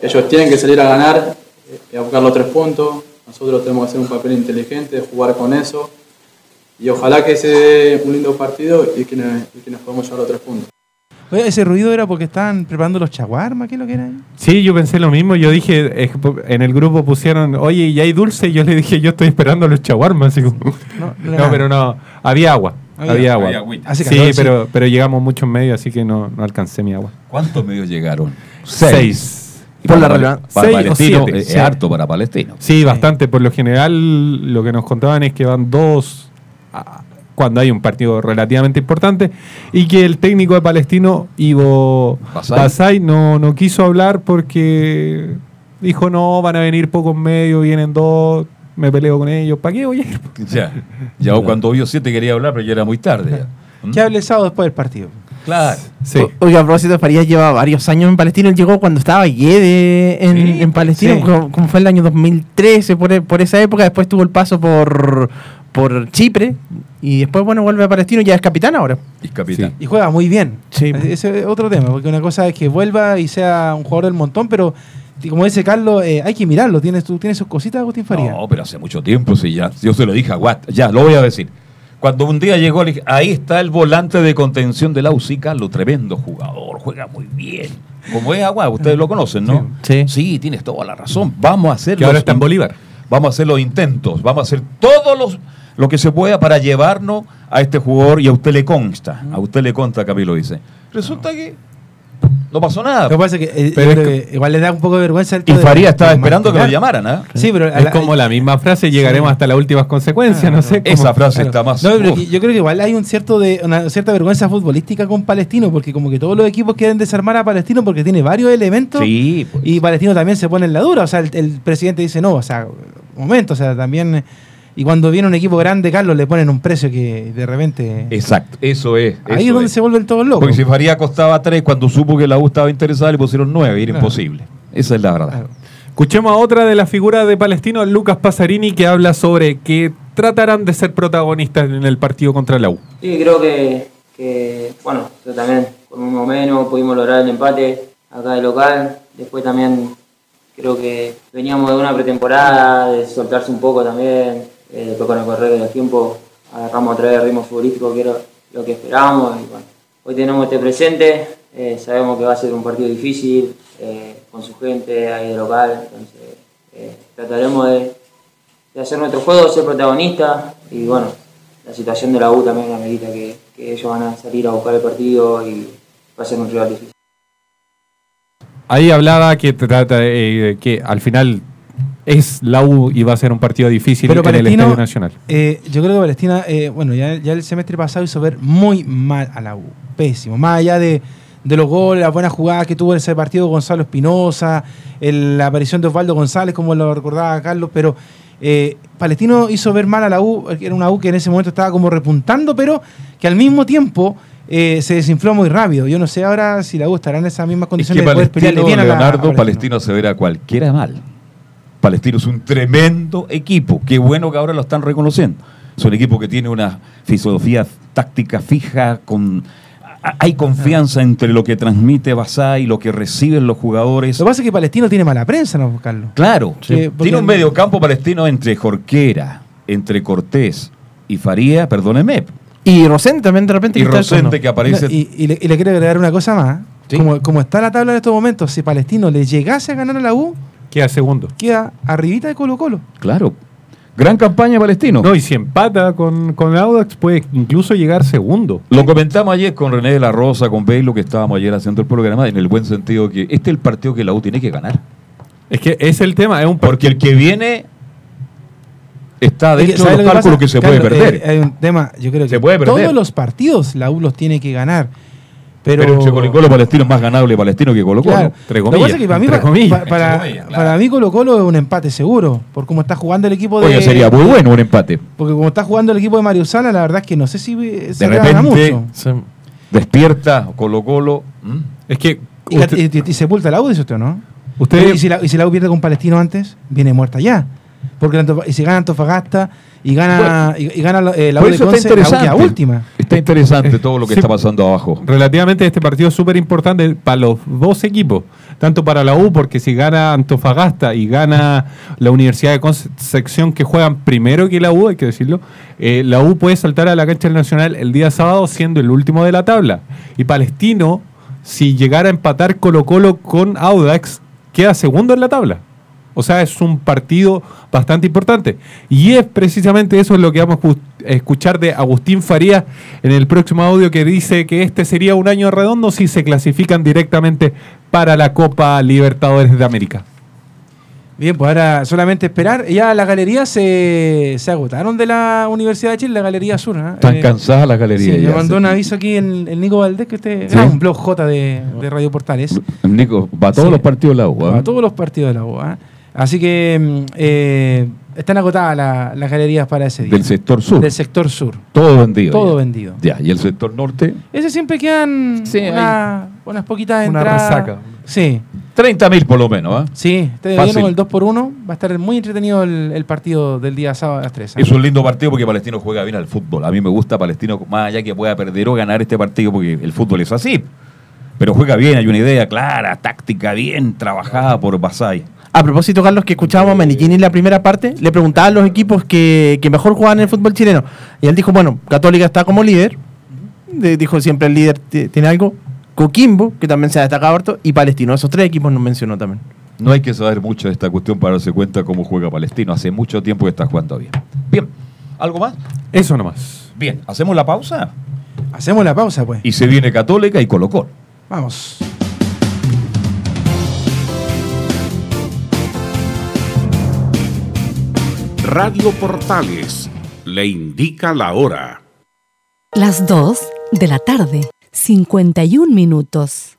ellos tienen que salir a ganar eh, y a buscar los tres puntos. Nosotros tenemos que hacer un papel inteligente, jugar con eso y ojalá que sea un lindo partido y que, nos, y que nos podamos llevar los tres puntos. Oye, ese ruido era porque estaban preparando los chaguarmas, ¿qué es lo que era? Sí, yo pensé lo mismo. Yo dije, en el grupo pusieron, oye, ¿y hay dulce? Y yo le dije, yo estoy esperando los chaguarmas. Así como- No, pero no, había agua. Había- Había, agua. había sí, calor, sí. pero, pero llegamos mucho en medio, así que no, no alcancé mi agua. ¿Cuántos medios llegaron? Seis. Y Por para, la para seis o Palestino siete, es sí. harto para Palestino. Sí, bastante. Por lo general, lo que nos contaban es que van dos cuando hay un partido relativamente importante y que el técnico de Palestino, Ivo Basay. Basay, no, no quiso hablar porque dijo, no, van a venir pocos medios, vienen dos, me peleo con ellos, ¿para qué voy a ir? [laughs] Ya, ya cuando vio siete quería hablar, pero ya era muy tarde. ya. ¿Mm? [laughs] Que hable el sábado después del partido. Claro. Sí. O- Oiga, a propósito, Farías lleva varios años en Palestina. Él llegó cuando estaba Guede en, Sí, en Palestina, sí. como, como fue el año 2013, por, por esa época. Después tuvo el paso por, por Chipre. Y después, bueno, vuelve a Palestino y ya es capitán ahora. Y capitán. Y juega muy bien. Sí. Ese es otro tema, porque una cosa es que vuelva y sea un jugador del montón, pero como dice Carlos, eh, hay que mirarlo. Tiene, su- tiene sus cositas, Agustín Faría. No, pero hace mucho tiempo, sí, ya. Yo se lo dije a Watt, ya, lo voy a decir. Cuando un día llegó, le dije, ahí está el volante de contención de la UCI, Carlos, tremendo jugador, juega muy bien. Como es Agua, ustedes lo conocen, ¿no? Sí. Sí, tienes toda la razón. Vamos a hacer Que ahora está en Bolívar. Vamos a hacer los intentos, vamos a hacer todos los lo que se pueda para llevarnos a este jugador y a usted le consta, a usted le consta, Camilo dice. Resulta que no pasó nada. Lo que pasa es que, eh, Pero es que igual le da un poco de vergüenza el Y de- Faría estaba de esperando que lo llamaran, ¿ah? Sí, pero Es la- como la misma frase, llegaremos hasta las últimas consecuencias, no sé. cómo- Esa frase Claro. está más. No, pero yo creo que igual hay un cierto de, una cierta vergüenza futbolística con Palestino, porque como que todos los equipos quieren desarmar a Palestino porque tiene varios elementos Sí, pues. y Palestino también se pone en la dura. O sea, el, el presidente dice, no, o sea, un momento, o sea, también... Y cuando viene un equipo grande, Carlos, le ponen un precio que de repente... Exacto, eso es. ahí eso es donde es. se vuelven todos locos. Porque si Faría costaba 3, cuando supo que la U estaba interesada, le pusieron 9, y era Claro. imposible. Esa es la verdad. Claro. Escuchemos a otra de las figuras de Palestino, Lucas Pasarini, que habla sobre que tratarán de ser protagonistas en el partido contra la U. Sí, creo que, que, bueno, yo también con uno menos pudimos lograr el empate acá de local. Después también creo que veníamos de una pretemporada, de soltarse un poco también. Eh, después con el correr del tiempo agarramos otra vez el ritmo futbolístico que era lo que esperábamos. Hoy tenemos este presente, eh, sabemos que va a ser un partido difícil eh, con su gente ahí de local. Entonces eh, trataremos de, de hacer nuestro juego, ser protagonistas y bueno, la situación de la U también amerita que, que ellos van a salir a buscar el partido y va a ser un rival difícil. Ahí hablaba que trata eh, que al final es la U y va a ser un partido difícil Pero en el Estadio Nacional. eh, yo creo que Palestina, eh, bueno, ya, ya el semestre pasado hizo ver muy mal a la U. Pésimo. Más allá de, de los goles, las buenas jugadas que tuvo en ese partido Gonzalo Espinosa, el- la aparición de Osvaldo González, como lo recordaba Carlos, pero eh, Palestino hizo ver mal a la U, era una U que en ese momento estaba como repuntando, pero que al mismo tiempo eh, se desinfló muy rápido. Yo no sé ahora si la U estará en esas mismas Es condiciones que de poder pelearle Palestino, bien a la- a Palestino se verá cualquiera mal. Palestino es un tremendo equipo. Qué bueno que ahora lo están reconociendo. Es un equipo que tiene una filosofía táctica fija, con hay confianza entre lo que transmite Basay y lo que reciben los jugadores. Lo que pasa es que Palestino tiene mala prensa, ¿no, Carlos? Claro, Sí, tiene un mediocampo palestino entre Jorquera, entre Cortés y Faría, perdóneme. Y Rosente también de repente. Y Rosente que aparece. No, y, y le, y le quiero agregar una cosa más. Como, como está la tabla en estos momentos, si Palestino le llegase a ganar a la U, Queda segundo. queda arribita de Colo Colo. Claro. Gran campaña palestino. No, y si empata con, con Audax puede incluso llegar segundo. Lo comentamos ayer con René de la Rosa, con Belo, que estábamos ayer haciendo el programa, en el buen sentido que este es el partido que la U tiene que ganar. Es que es el tema, es un Porque el que viene está dentro ¿sabes de lo los cálculos que se Carlos, puede perder. eh, hay un tema, yo creo que Se puede perder. todos los partidos la U los tiene que ganar. Pero, pero, entre Colo Colo Palestino es más ganable Palestino que Colo Colo. Claro. Entre Lo que pasa es que para mí, comillas. para, Entre comillas, claro. para mí Colo Colo es un empate seguro, por cómo está jugando el equipo de... Oye, sería muy bueno un empate. Porque como está jugando el equipo de Mario Sala, la verdad es que no sé si se De repente mucho. despierta Colo Colo. Es que Y, la- y- y sepulta la U, dice usted, ¿no? Usted- ¿Y, si la, y si la U pierde con Palestino antes, viene muerta ya. Porque y si gana Antofagasta y gana, y, y gana eh, la U Por de está Conce, la U última. Está interesante todo lo que Sí. está pasando abajo. Relativamente este partido es súper importante para los dos equipos, tanto para la U, porque si gana Antofagasta y gana la Universidad de Concepción, que juegan primero que la U, hay que decirlo, eh, la U puede saltar a la cancha del Nacional el día sábado siendo el último de la tabla. Y Palestino, si llegara a empatar Colo Colo con Audax, queda segundo en la tabla. O sea, es un partido bastante importante. Y es precisamente eso lo que vamos a escu- a escuchar de Agustín Farías en el próximo audio que dice que este sería un año redondo si se clasifican directamente para la Copa Libertadores de América. Bien, pues ahora solamente esperar. Ya las galerías se, se agotaron de la Universidad de Chile, la Galería Sur. ¿ah? Están Eh, cansadas las galerías. Sí, me ya. mandó un aviso aquí el, el Nico Valdés, que usted Sí. ah, un blog J de, de Radio Portales. Nico, va a todos Sí. los partidos de la U. ¿ah? A todos los partidos de la U. ¿ah? Así que mm, eh, están agotadas la- las galerías para ese día. Del sector sur. Del sector sur. Todo vendido. Todo ya. vendido. Ya, y el sector norte, Ese siempre quedan una- unas poquitas Una entradas. resaca. Sí. 30.000 por lo menos. ¿ah? Sí, este con el 2 por 1 Va a estar muy entretenido el, el partido del día sábado a las 3. ¿ah? Es un lindo partido porque Palestino juega bien al fútbol. A mí me gusta Palestino, más allá que pueda perder o ganar este partido, porque el fútbol es así. Pero juega bien, hay una idea clara, táctica bien trabajada por Basay. A propósito, Carlos, que escuchábamos a Maniquini en la primera parte, le preguntaban los equipos que, que mejor jugaban en el fútbol chileno. Y él dijo, bueno, Católica está como líder. De- dijo siempre el líder ti- tiene algo. Coquimbo, que también se ha destacado harto. Y Palestino. Esos tres equipos nos mencionó también. No hay que saber mucho de esta cuestión para darse cuenta cómo juega Palestino. Hace mucho tiempo que está jugando bien. Bien, ¿algo más? Eso nomás. Bien, ¿hacemos la pausa? Hacemos la pausa, pues. Y se viene Católica y Colo Colo. Vamos. Radio Portales le indica la hora. Las 2 de la tarde, 51 minutos.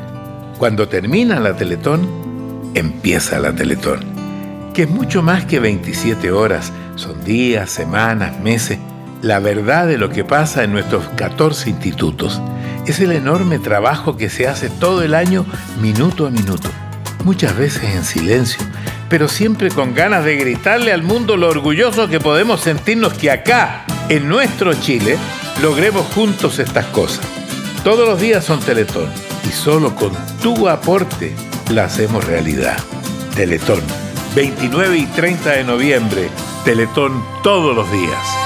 cuando termina la Teletón, empieza la Teletón, que es mucho más que 27 horas, son días, semanas, meses, la verdad de lo que pasa en nuestros 14 institutos. Es el enorme trabajo que se hace todo el año, minuto a minuto, muchas veces en silencio, pero siempre con ganas de gritarle al mundo lo orgulloso que podemos sentirnos que acá, en nuestro Chile, logremos juntos estas cosas. Todos los días son Teletón y solo con tu aporte la hacemos realidad. Teletón, 29 y 30 de noviembre. Teletón todos los días.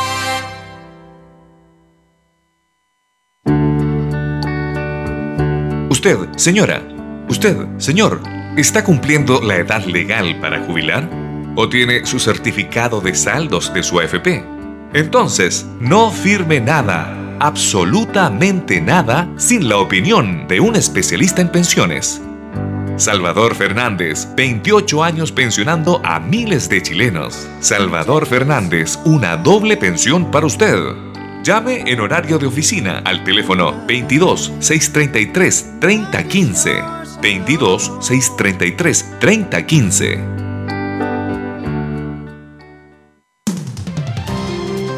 Usted, señora, usted, señor, ¿está cumpliendo la edad legal para jubilar? ¿O tiene su certificado de saldos de su AFP? Entonces, no firme nada, absolutamente nada, sin la opinión de un especialista en pensiones. Salvador Fernández, 28 años pensionando a miles de chilenos. Salvador Fernández, una doble pensión para usted. Llame en horario de oficina al teléfono 22 633 3015. 22 633 3015.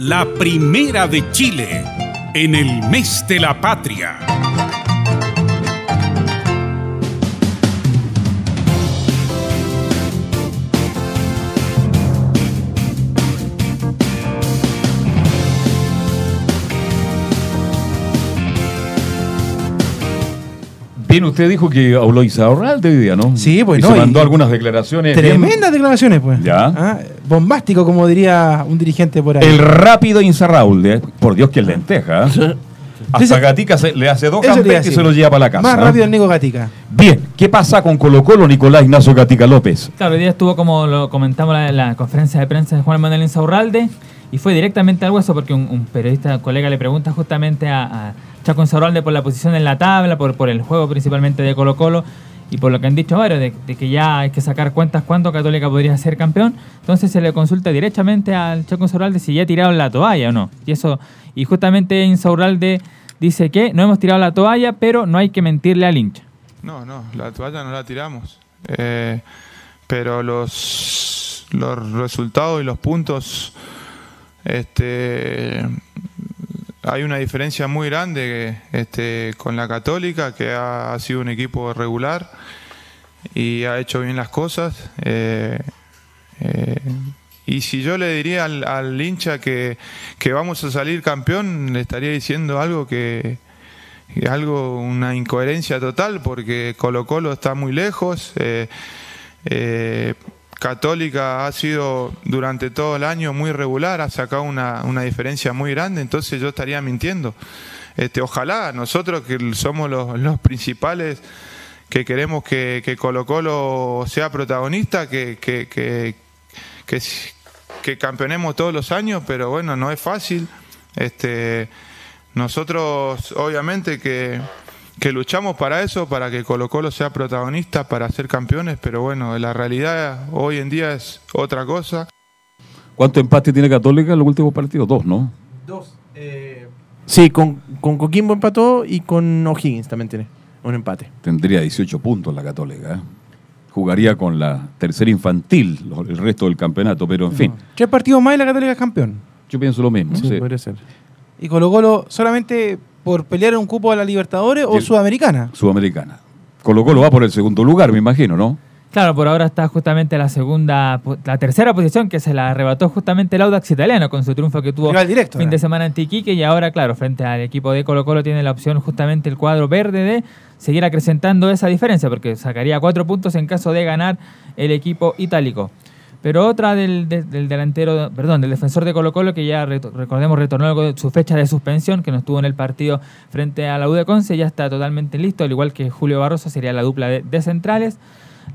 la primera de Chile, en el mes de la patria. Bien, usted dijo que habló Isaurralde hoy día, ¿no? Sí, pues y no, se y- mandó algunas declaraciones. bien- Tremendas declaraciones, pues. Ya. Ah, bombástico, como diría un dirigente por ahí. El rápido Insaurralde, por Dios que es lenteja. ¿eh? Hasta Gatica se- le hace dos campeones y se lo lleva para la casa. Más rápido el Nico Gatica. Bien, ¿qué pasa con Colo Colo Nicolás Ignacio Gatica López? Claro, hoy día estuvo como lo comentamos en la, la conferencia de prensa de Juan Manuel Insaurralde y fue directamente al hueso porque un, un periodista colega le pregunta justamente a, a Chaco Insaurralde por la posición en la tabla, por, por el juego principalmente de Colo Colo y por lo que han dicho varios, de, que ya hay que sacar cuentas cuándo Católica podría ser campeón. Entonces se le consulta directamente al Chaco Insaurralde si ya ha tirado la toalla o no. Y eso y justamente Insaurralde dice que no hemos tirado la toalla, pero no hay que mentirle al hincha. No, no, la toalla no la tiramos. Eh, pero los, los resultados y los puntos, este, hay una diferencia muy grande este, con la Católica, que ha, sido un equipo regular y ha hecho bien las cosas. Eh, eh, y si yo le diría al, hincha que, vamos a salir campeón, le estaría diciendo algo que, algo, una incoherencia total, porque Colo Colo está muy lejos. eh, Católica ha sido durante todo el año muy regular, ha sacado una, diferencia muy grande, entonces yo estaría mintiendo. Este, ojalá nosotros que somos los, principales que queremos que, que Colo Colo sea protagonista, que, que, que, que campeonemos todos los años, pero bueno, no es fácil. Este, nosotros obviamente que, que luchamos para eso, para que Colo Colo sea protagonista, para ser campeones, pero bueno, la realidad hoy en día es otra cosa. ¿Cuánto empate tiene Católica en los últimos partidos? Dos, ¿no? Dos. Sí, con, con Coquimbo empató y con O'Higgins también tiene un empate. Tendría 18 puntos la Católica. ¿eh? Jugaría con la tercera infantil el resto del campeonato, pero en fin. Tres partidos más y la Católica es campeón. Yo pienso lo mismo. Sí, sí. podría ser. Y Colo Colo solamente por pelear un cupo a la Libertadores o. Sudamericana. Sudamericana. Colo Colo va por el segundo lugar, me imagino, ¿no? Claro, por ahora está justamente la segunda, la tercera posición que se la arrebató justamente el Audax italiano con su triunfo que tuvo directo, fin de semana en Iquique y ahora, claro, frente al equipo de Colo Colo tiene la opción justamente el cuadro verde de seguir acrecentando esa diferencia porque sacaría cuatro puntos en caso de ganar el equipo itálico. Pero otra del, de- del delantero, perdón, del defensor de Colo Colo que ya recordemos retornó su fecha de suspensión, que no estuvo en el partido frente a la U de Conce, ya está totalmente listo, al igual que Julio Barroso sería la dupla de, de centrales.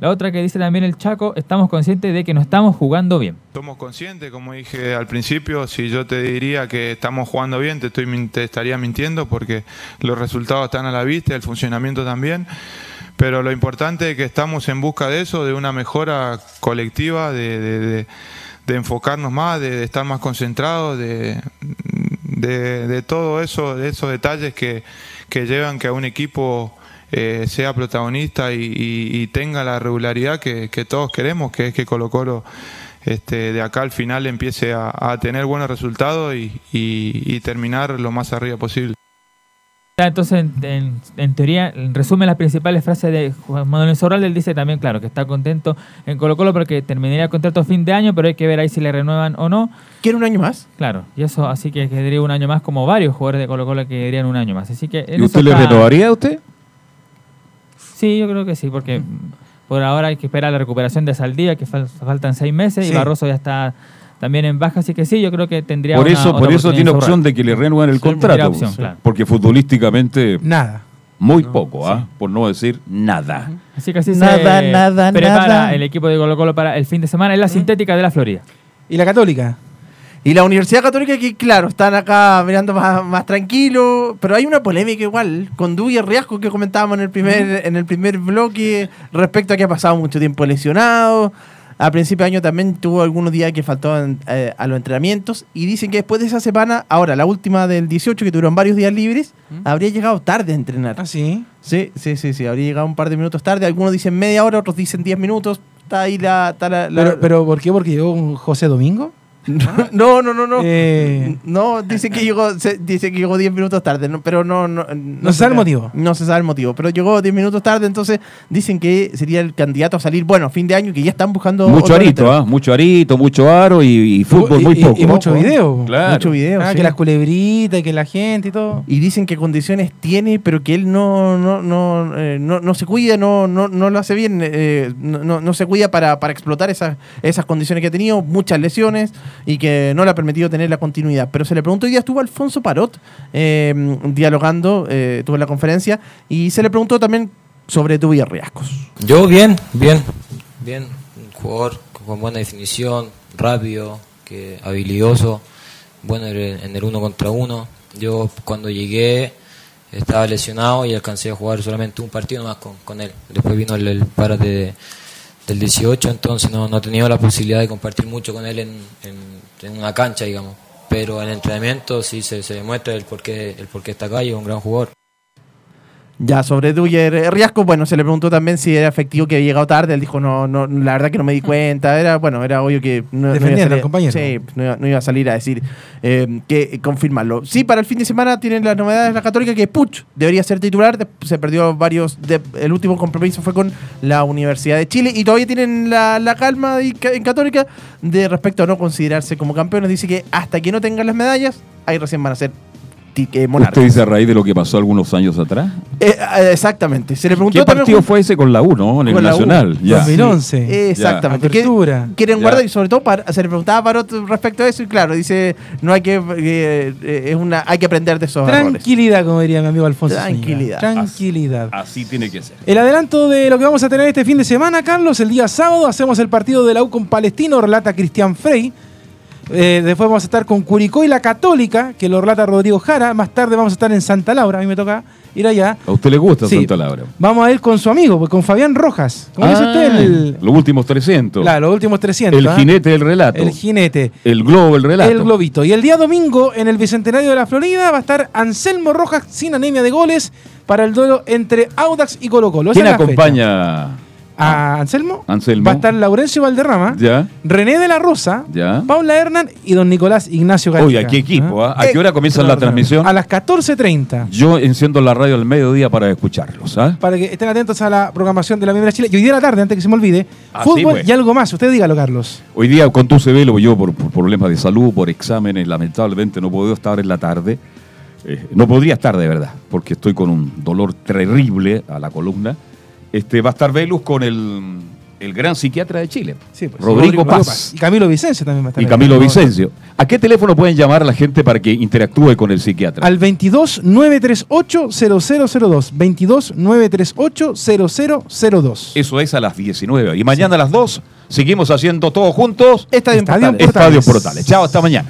La otra que dice también el Chaco, estamos conscientes de que no estamos jugando bien. Somos conscientes, como dije al principio, si yo te diría que estamos jugando bien, te, estoy, te estaría mintiendo porque los resultados están a la vista, el funcionamiento también. Pero lo importante es que estamos en busca de eso, de una mejora colectiva, de, enfocarnos más, de, estar más concentrados, de, de, todo eso, de esos detalles que, que llevan que a un equipo eh, sea protagonista y, tenga la regularidad que, todos queremos, que es que Colo Colo este, de acá al final empiece a, tener buenos resultados y terminar lo más arriba posible. Entonces, en, en- en teoría, en resumen las principales frases de Juan Manuel Sobral, él dice también, claro, que está contento en Colo Colo porque terminaría el contrato a fin de año, pero hay que ver ahí si le renuevan o no. ¿Quiere un año más? Claro, y eso así que quedaría un año más, como varios jugadores de Colo Colo que quedarían un año más. Así que en ¿Y usted le está- renovaría a usted? Sí, yo creo que sí, porque por ahora hay que esperar la recuperación de Saldía, que fal- faltan seis meses, Sí. y Barroso ya está también en baja, así que sí, yo creo que tendría Por una- eso, otra por eso tiene opción de que le renueven el Sí, contrato. opción, pues. claro. Porque futbolísticamente. Nada. Muy poco, ¿ah? Por no decir nada. Así que así Nada, se nada, prepara nada. el equipo de Colo Colo para el fin de semana en la sintética de la Florida. ¿Y la Católica? Y la Universidad Católica, que claro, están acá mirando más, más tranquilo, pero hay una polémica igual, con Duy Riasco que comentábamos en el primer, en el primer bloque, respecto a que ha pasado mucho tiempo lesionado. A principio de año también tuvo algunos días que faltaban eh, a los entrenamientos y dicen que después de esa semana, ahora la última del 18, que tuvieron varios días libres, habría llegado tarde a entrenar. ¿Ah, sí? Sí, sí, sí, sí, habría llegado un par de minutos tarde. Algunos dicen media hora, otros dicen 10 minutos. Está ahí la... está la- la- ¿Pero, pero por qué? ¿Porque llegó un José Domingo? [laughs] No, no, no, no. Eh. No, dice que llegó, se- dice que llegó 10 minutos tarde, no, pero no, no, No se sabe el motivo. No se sabe el motivo, pero llegó 10 minutos tarde, entonces dicen que sería el candidato a salir, bueno, fin de año, que ya están buscando. Mucho arito. ¿ah? Mucho arito, mucho aro y, y fútbol muy y, poco. y mucho video. Claro. Mucho video. Ah, sí. que las culebritas, que la gente y todo. Y dicen que condiciones tiene, pero que él no, no, no, eh, no, no se cuida, no, no, no lo hace bien, eh, no, no- no se cuida para, para explotar esas, esas condiciones que ha tenido, muchas lesiones y que no le ha permitido tener la continuidad. Pero se le preguntó, hoy día estuvo Alfonso Parot eh, dialogando, eh, estuvo la conferencia, y se le preguntó también sobre tu Riascos. Yo bien, bien, bien. Un jugador con buena definición, rápido, que habilidoso, bueno en el- en el uno contra uno. Yo cuando llegué estaba lesionado y alcancé a jugar solamente un partido más con, con él. Después vino el, el parate de- del 18, entonces no, no he tenido la posibilidad de compartir mucho con él en, en- una cancha, digamos. Pero en entrenamiento sí se, se demuestra el por qué, el está acá y es un gran jugador. Ya, sobre Duyer Riasco, bueno, se le preguntó también si era efectivo que había llegado tarde. Él dijo, no, no, la verdad que no me di cuenta. Era, bueno, era obvio que no, no iba, a salir, compañero. sí, no, iba, no iba a salir a decir eh, que eh, confirmarlo. Sí, para el fin de semana tienen las novedades de la Católica que Puch debería ser titular. Se perdió varios. de- el último compromiso fue con la Universidad de Chile y todavía tienen la, la calma de- en Católica de respecto a no considerarse como campeones. Dice que hasta que no tengan las medallas, ahí recién van a ser eh, monarcas. ¿Usted dice a raíz de lo que pasó algunos años atrás? Eh, eh, exactamente. Se le preguntó ¿Qué partido fue ese con la U, no? En el. Nacional. Ya. 2011. Sí, Exactamente. ¿Qué- Apertura. Quieren Ya. guardar y sobre todo para, se le preguntaba a Parot respecto a eso y claro, dice, no hay que eh, eh, es una hay que aprender de esos errores. Tranquilidad, como diría mi amigo Alfonso. Tranquilidad. Tranquilidad. Así tiene que ser. El adelanto de lo que vamos a tener este fin de semana, Carlos, el día sábado hacemos el partido de la U con Palestino, relata Cristian Frey. Eh, después vamos a estar con Curicó y la Católica, que lo relata Rodrigo Jara. Más tarde vamos a estar en Santa Laura, a mí me toca ir allá. ¿A usted le gusta Sí. Santa Laura? Vamos a ir con su amigo, pues, con Fabián Rojas. ¿Cómo dice usted? Ah, El, Los últimos 300. claro, los últimos 300. El ¿ah? jinete del relato. El jinete. El globo, el relato. El globito. Y el día domingo, en el Bicentenario de la Florida, va a estar Anselmo Rojas sin anemia de goles para el duelo entre Audax y Colo Colo. ¿Quién fecha. Acompaña A Anselmo. Anselmo? Va a estar Laurencio Valderrama, Ya, René de la Rosa, ya. Paula Hernán y don Nicolás Ignacio Gatica. Oye, qué equipo, ¿ah? ¿A qué hora comienza la transmisión? A las 14.30. Yo enciendo la radio al mediodía para escucharlos, ¿ah? Para que estén atentos a la programación de la Primera Chile. Y hoy día a la tarde, antes que se me olvide, Ah, fútbol pues. y algo más. Usted dígalo, Carlos. Hoy día con tu velo yo por, por problemas de salud, por exámenes, lamentablemente no puedo estar en la tarde. Eh, no podría estar de verdad, porque estoy con un dolor terrible a la columna. Este, va a estar Velus con el, el gran psiquiatra de Chile, Sí, pues, Rodrigo Paz. Y Camilo Vicencio también va a estar Y ahí. Camilo Vicencio. ¿A qué teléfono pueden llamar a la gente para que interactúe con el psiquiatra? Al 22 938 0002. 22 938 0002. Eso es a las 19. Y mañana a las 2 seguimos haciendo todos juntos. Estadio, Estadio Portales. Estadio Portales. Chao, hasta mañana.